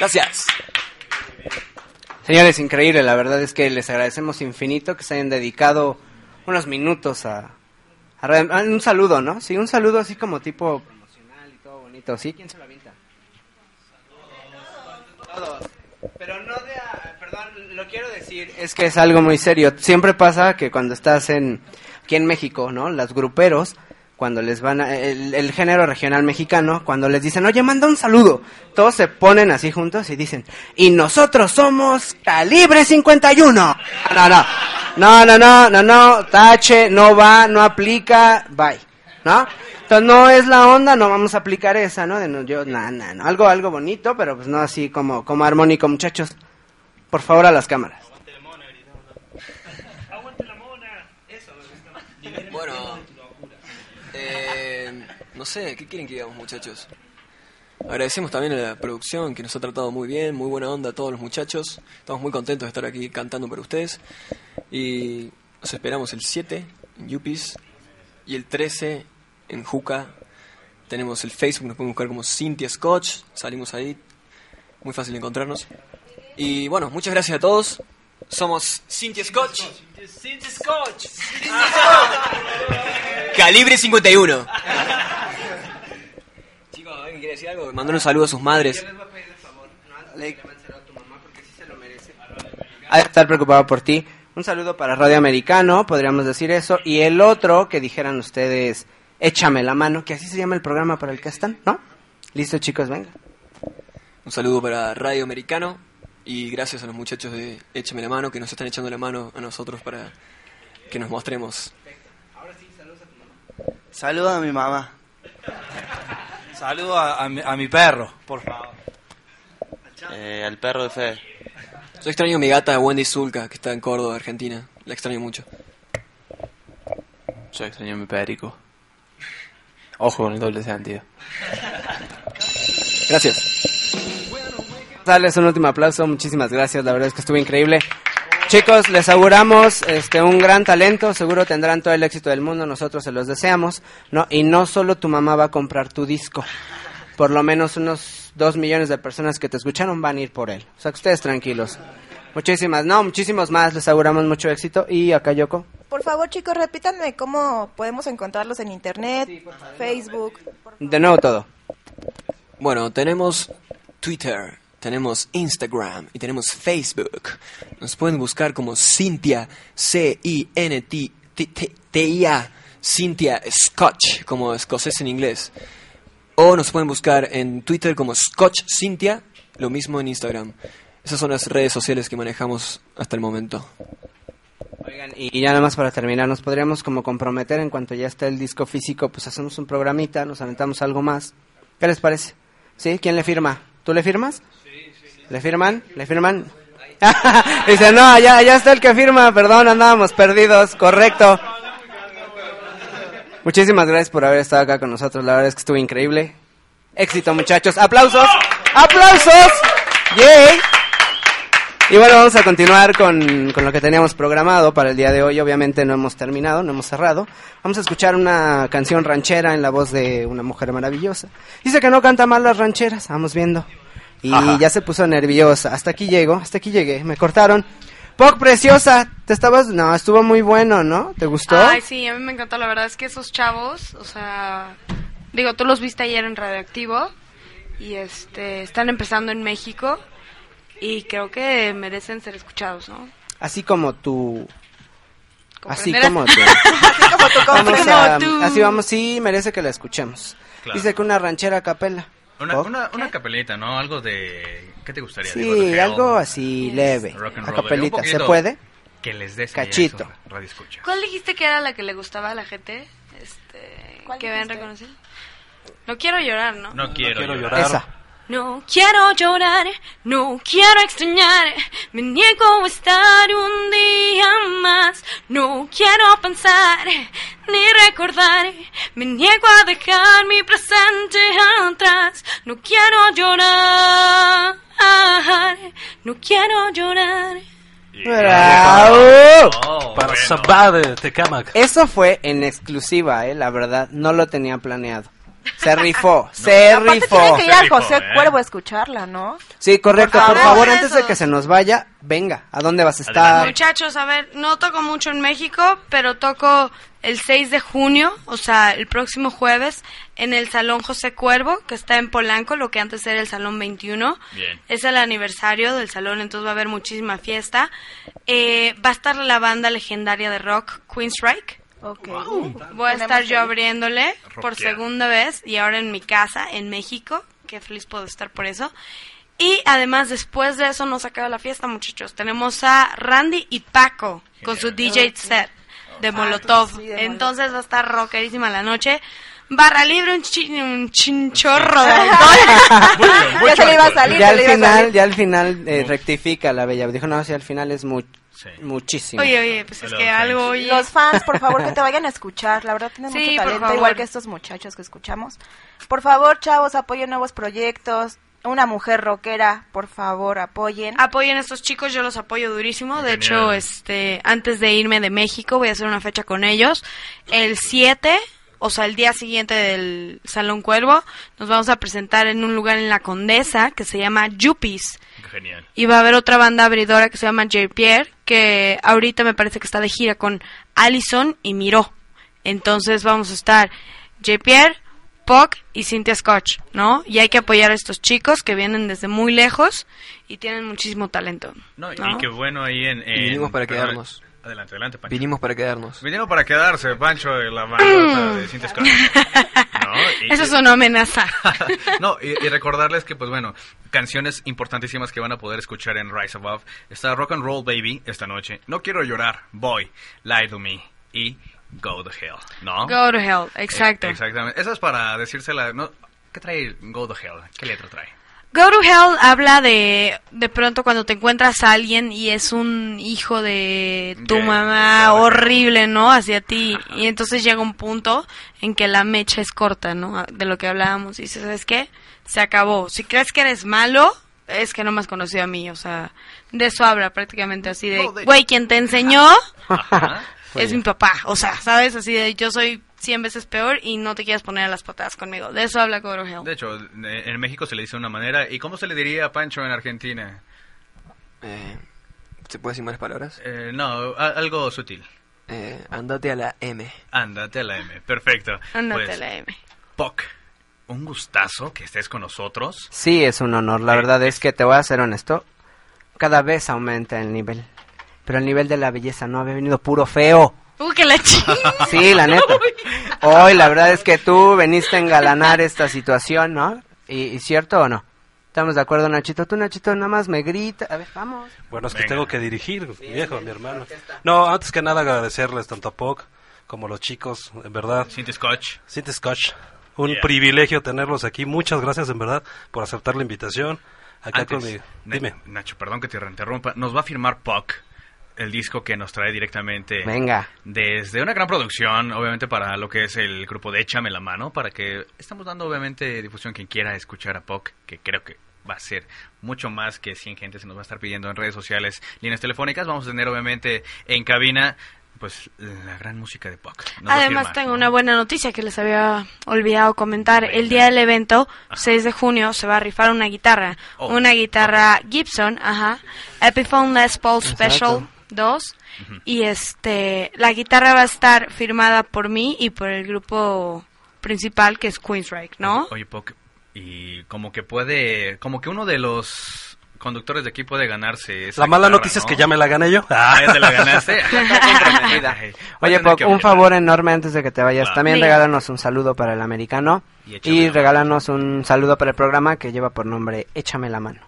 Gracias. Señores, increíble, la verdad es que les agradecemos infinito que se hayan dedicado unos minutos a, A ah, un saludo, ¿no? Sí, un saludo así como tipo promocional y todo bonito. ¿Sí? ¿Quién se lo avienta? Todos. Pero no de... a- perdón, lo quiero decir. Es que es algo muy serio. Siempre pasa que cuando estás en... Aquí en México, ¿no? Los gruperos, cuando les van a... El, género regional mexicano, cuando les dicen, oye, manda un saludo. Todos se ponen así juntos y dicen, y nosotros somos Calibre 51. No, no. No, no, no, no, no. Tache, no va, no aplica, bye. ¿No? Entonces no es la onda, no vamos a aplicar esa, ¿no? De no, yo, no. Algo, algo bonito, pero pues no así como, como armónico, muchachos. Por favor, a las cámaras. Bueno, eh, no sé, ¿qué quieren que digamos, muchachos? Agradecemos también a la producción que nos ha tratado muy bien, muy buena onda a todos los muchachos. Estamos muy contentos de estar aquí cantando para ustedes. Y nos esperamos el 7 en Yupis y el 13 en Juca. Tenemos el Facebook, nos pueden buscar como Cynthia Scotch. Salimos ahí, muy fácil de encontrarnos. Y bueno, muchas gracias a todos. Somos Cynthia Scotch. Calibre 51. Chicos, ¿alguien quiere decir algo? Mandar un saludo a sus madres. Ha de estar preocupado por ti. Un saludo para Radio Americano, podríamos decir eso. Y el otro que dijeran ustedes, échame la mano, que así se llama el programa para el que están, ¿no? Listo, chicos, venga. Un saludo para Radio Americano. Y gracias a los muchachos de Échame la mano que nos están echando la mano a nosotros para que nos mostremos. Saluda a mi mamá. Saludo a, a mi, a mi perro, por favor. Eh, al perro de Fede. Yo extraño a mi gata Wendy Zulka, que está en Córdoba, Argentina. La extraño mucho. Yo extraño a mi perico. Ojo con el doble sentido. Gracias. Darles un último aplauso, muchísimas gracias, la verdad es que estuvo increíble. Chicos, les auguramos este un gran talento, seguro tendrán todo el éxito del mundo, nosotros se los deseamos, ¿no? Y no solo tu mamá va a comprar tu disco, por lo menos unos dos millones de personas que te escucharon van a ir por él. O sea, que ustedes tranquilos. Muchísimas, no, muchísimos más, les auguramos mucho éxito. Y acá, Yoko. Por favor, chicos, repítanme cómo podemos encontrarlos en internet, Facebook. De nuevo todo. Bueno, tenemos Twitter, tenemos Instagram y tenemos Facebook. Nos pueden buscar como Cynthia, C-I-N-T-T-I-A, Cynthia Scotch, como escocés en inglés. O nos pueden buscar en Twitter como Scotch Cynthia, lo mismo en Instagram. Esas son las redes sociales que manejamos hasta el momento. Oigan, y ya nada más para terminar, nos podríamos como comprometer en cuanto ya esté el disco físico, pues hacemos un programita, nos aventamos algo más. ¿Qué les parece? ¿Sí? ¿Quién le firma? ¿Tú le firmas? ¿Le firman? ¿Le firman? Dice, no, ya, ya está el que firma, perdón, andábamos perdidos, correcto. Muchísimas gracias por haber estado acá con nosotros, la verdad es que estuvo increíble. Éxito muchachos, aplausos, aplausos, yay. Y bueno, vamos a continuar con, con lo que teníamos programado para el día de hoy. Obviamente no hemos terminado, no hemos cerrado. Vamos a escuchar una canción ranchera en la voz de una mujer maravillosa. Dice que no canta mal las rancheras, vamos viendo. Y Ajá. ya se puso nerviosa. Hasta aquí llego, hasta aquí llegué. Me cortaron. Poc preciosa, te estabas... No, estuvo muy bueno, ¿no? ¿Te gustó? Ay, sí, a mí me encantó. La verdad es que esos chavos, o sea, digo, tú los viste ayer en Radioactivo y este están empezando en México y creo que merecen ser escuchados, ¿no? Así como tú... Así como tú. Así como tú, Vamos como a- tú. Así vamos, sí, merece que la escuchemos. Claro. Dice que una ranchera a capela. Una, una, una capelita, ¿no? Algo de... ¿Qué te gustaría? Sí, Digo, algo así leve. rock and A roll, capelita, ¿se puede? Que les des Cachito. radio escucha. ¿Cuál dijiste que era la que le gustaba a la gente? Este, que habían reconocido. No quiero llorar, ¿no? No quiero, quiero llorar. Esa. No quiero llorar, no quiero extrañar, me niego a estar un día más. No quiero pensar ni recordar, me niego a dejar mi presente atrás. No quiero llorar, no quiero llorar. ¡Bravo! Para Sabade, Tecamac. Eso fue en exclusiva, eh, la verdad, no lo tenía planeado. Se rifó, se Aparte rifó. tienen que ir a José ¿eh? Cuervo a escucharla, ¿no? Sí, correcto, Por por favor, antes de que se nos vaya, venga, ¿a dónde vas a estar? Muchachos, a ver, no toco mucho en México, pero toco el 6 de junio, o sea, el próximo jueves, en el Salón José Cuervo, que está en Polanco, lo que antes era el Salón 21. Bien. Es el aniversario del salón, entonces va a haber muchísima fiesta. Eh, va a estar la banda legendaria de rock, Queenstrike. Voy a estar yo abriéndole por segunda vez y ahora en mi casa, en México. Qué feliz puedo estar por eso. Y además, después de eso, nos acaba la fiesta, muchachos. Tenemos a Randy y Paco con su DJ set de Molotov. Entonces va a estar rockerísima la noche. Barra libre, un, chi- un chinchorro de alcohol. Ya se le iba a salir, ya se al final, salir. ya al final eh, rectifica la bella. Dijo, no, si al final es mu- muchísimo. Oye, oye, pues es que algo, oye. Los fans, por favor, que te vayan a escuchar. La verdad, tienen Sí, mucho talento, igual que estos muchachos que escuchamos. Por favor, chavos, apoyen nuevos proyectos. Una mujer rockera, por favor, apoyen. Apoyen a estos chicos, yo los apoyo durísimo. De hecho, este, antes de irme de México, voy a hacer una fecha con ellos. El 7, o sea, el día siguiente del Salón Cuervo, nos vamos a presentar en un lugar en la Condesa que se llama Yuppies. Genial. Y va a haber otra banda abridora que se llama J. Pierre, que ahorita me parece que está de gira con Allison y Miró. Entonces vamos a estar J. Pierre, Puck y Cynthia Scotch, ¿no? Y hay que apoyar a estos chicos que vienen desde muy lejos y tienen muchísimo talento. No, ¿no? Y qué bueno ahí en... en- Y vinimos para quedarnos. Adelante, adelante, Pancho. Vinimos para quedarnos. Vinieron para quedarse, Pancho, de la bandota de Cintia Scott. ¿No? Y- Eso es una amenaza. No, y, y recordarles que, pues bueno, canciones importantísimas que van a poder escuchar en Rise Above. Está Rock and Roll Baby esta noche. No quiero llorar, Boy, Lie to Me y Go to Hell, ¿no? Go to Hell, exacto. Eh, exactamente. Esa es para decírsela. ¿no? ¿Qué trae Go to Hell? ¿Qué letra trae? Go to Hell habla de de pronto cuando te encuentras a alguien y es un hijo de tu mamá horrible, ¿no? Hacia ti. Y entonces llega un punto en que la mecha es corta, ¿no? De lo que hablábamos. Y dices, ¿sabes qué? Se acabó. Si crees que eres malo, es que no me has conocido a mí. O sea, de eso habla prácticamente así de, güey, quien te enseñó es mi papá. O sea, ¿sabes? Así de, yo soy 100 veces peor y no te quieras poner a las patadas conmigo. De eso habla Hell. De hecho, eh, en México se le dice de una manera. ¿Y cómo se le diría a Pancho en Argentina? Eh, ¿Se puede decir más palabras? Eh, no, algo sutil. Eh, andate a la M. Ándate a la M. Perfecto. Ándate Pues, a la M. Poc, un gustazo que estés con nosotros. Sí, es un honor. La verdad es que te voy a ser honesto. Cada vez aumenta el nivel. Pero el nivel de la belleza no había venido puro feo. Uh, que la chingada. Sí, la neta. Hoy la verdad es que tú veniste a engalanar esta situación, ¿no? ¿Y, y cierto o no? ¿Estamos de acuerdo, Nachito? Tú, Nachito, nada más me grita. A ver, vamos. Bueno, es que Venga. tengo que dirigir, viejo, mi hermano. No, antes que nada agradecerles tanto a Poc como a los chicos, en verdad. Cintia Scotch. Cintia Scotch. Un Yeah. privilegio tenerlos aquí. Muchas gracias, en verdad, por aceptar la invitación. Acá Antes, con mi... Na- Dime. Nacho, perdón que te interrumpa. Nos va a firmar Puck, el disco que nos trae directamente. Venga. Desde una gran producción, obviamente, para lo que es el grupo de Échame la mano, para que estamos dando, obviamente, difusión quien quiera escuchar a Puck, que creo que va a ser mucho más que 100 gente se nos va a estar pidiendo en redes sociales, líneas telefónicas. Vamos a tener, obviamente, en cabina, pues, la gran música de Puck. Además firmar. tengo una buena noticia que les había olvidado comentar. El día del evento, 6 de junio, se va a rifar una guitarra. Oh, Una guitarra Gibson, ajá. Epiphone Les Paul Special 2. Y este, la guitarra va a estar firmada por mí y por el grupo principal que es Queensryche, ¿no? Oye, Puck, y como que puede, como que uno de los conductores de aquí puede ganarse. esa La mala guitarra, noticia es que ya me la gané yo. Ah, ya te la ganaste. Oye, Poc, un favor enorme antes de que te vayas. También Sí. regálanos un saludo para el americano. Y Y la regálanos un saludo para el programa que lleva por nombre Échame la mano.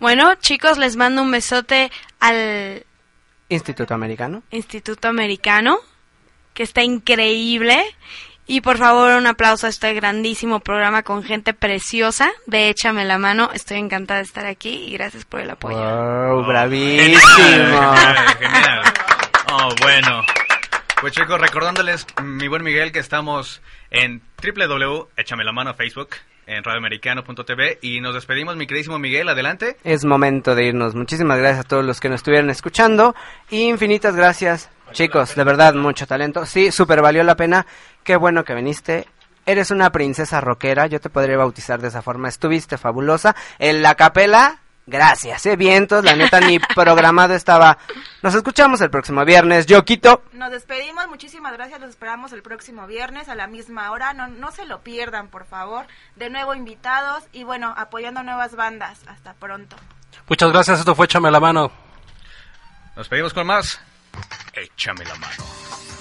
Bueno, chicos, les mando un besote al Instituto Americano. Instituto Americano, que está increíble. Y por favor, un aplauso a este grandísimo programa con gente preciosa de Échame la mano. Estoy encantada de estar aquí y gracias por el apoyo. Wow, bravísimo. Genial, genial. Oh, bueno. Pues chicos, recordándoles, mi buen Miguel, que estamos en www, échame la mano a Facebook, en radioamericano.tv y nos despedimos, mi queridísimo Miguel, adelante. Es momento de irnos. Muchísimas gracias a todos los que nos estuvieron escuchando. Infinitas gracias, chicos. De verdad, mucho talento. Sí, súper valió la pena. Qué bueno que viniste. Eres una princesa rockera. Yo te podría bautizar de esa forma. Estuviste fabulosa. En la capela, Gracias, eh, vientos. La neta, ni programado estaba. Nos escuchamos el próximo viernes. Yo quito. Nos despedimos, muchísimas gracias, los esperamos el próximo viernes a la misma hora, no, no se lo pierdan, por favor. De nuevo invitados y bueno, apoyando nuevas bandas. Hasta pronto. Muchas gracias, esto fue Échame la mano. Nos pedimos con más. Échame la mano.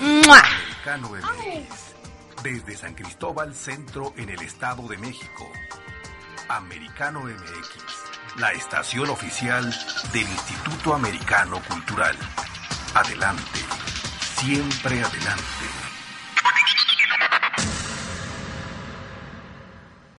Americano MX. Desde San Cristóbal Centro en el Estado de México. Americano MX la estación oficial del Instituto Americano Cultural. Adelante, siempre adelante.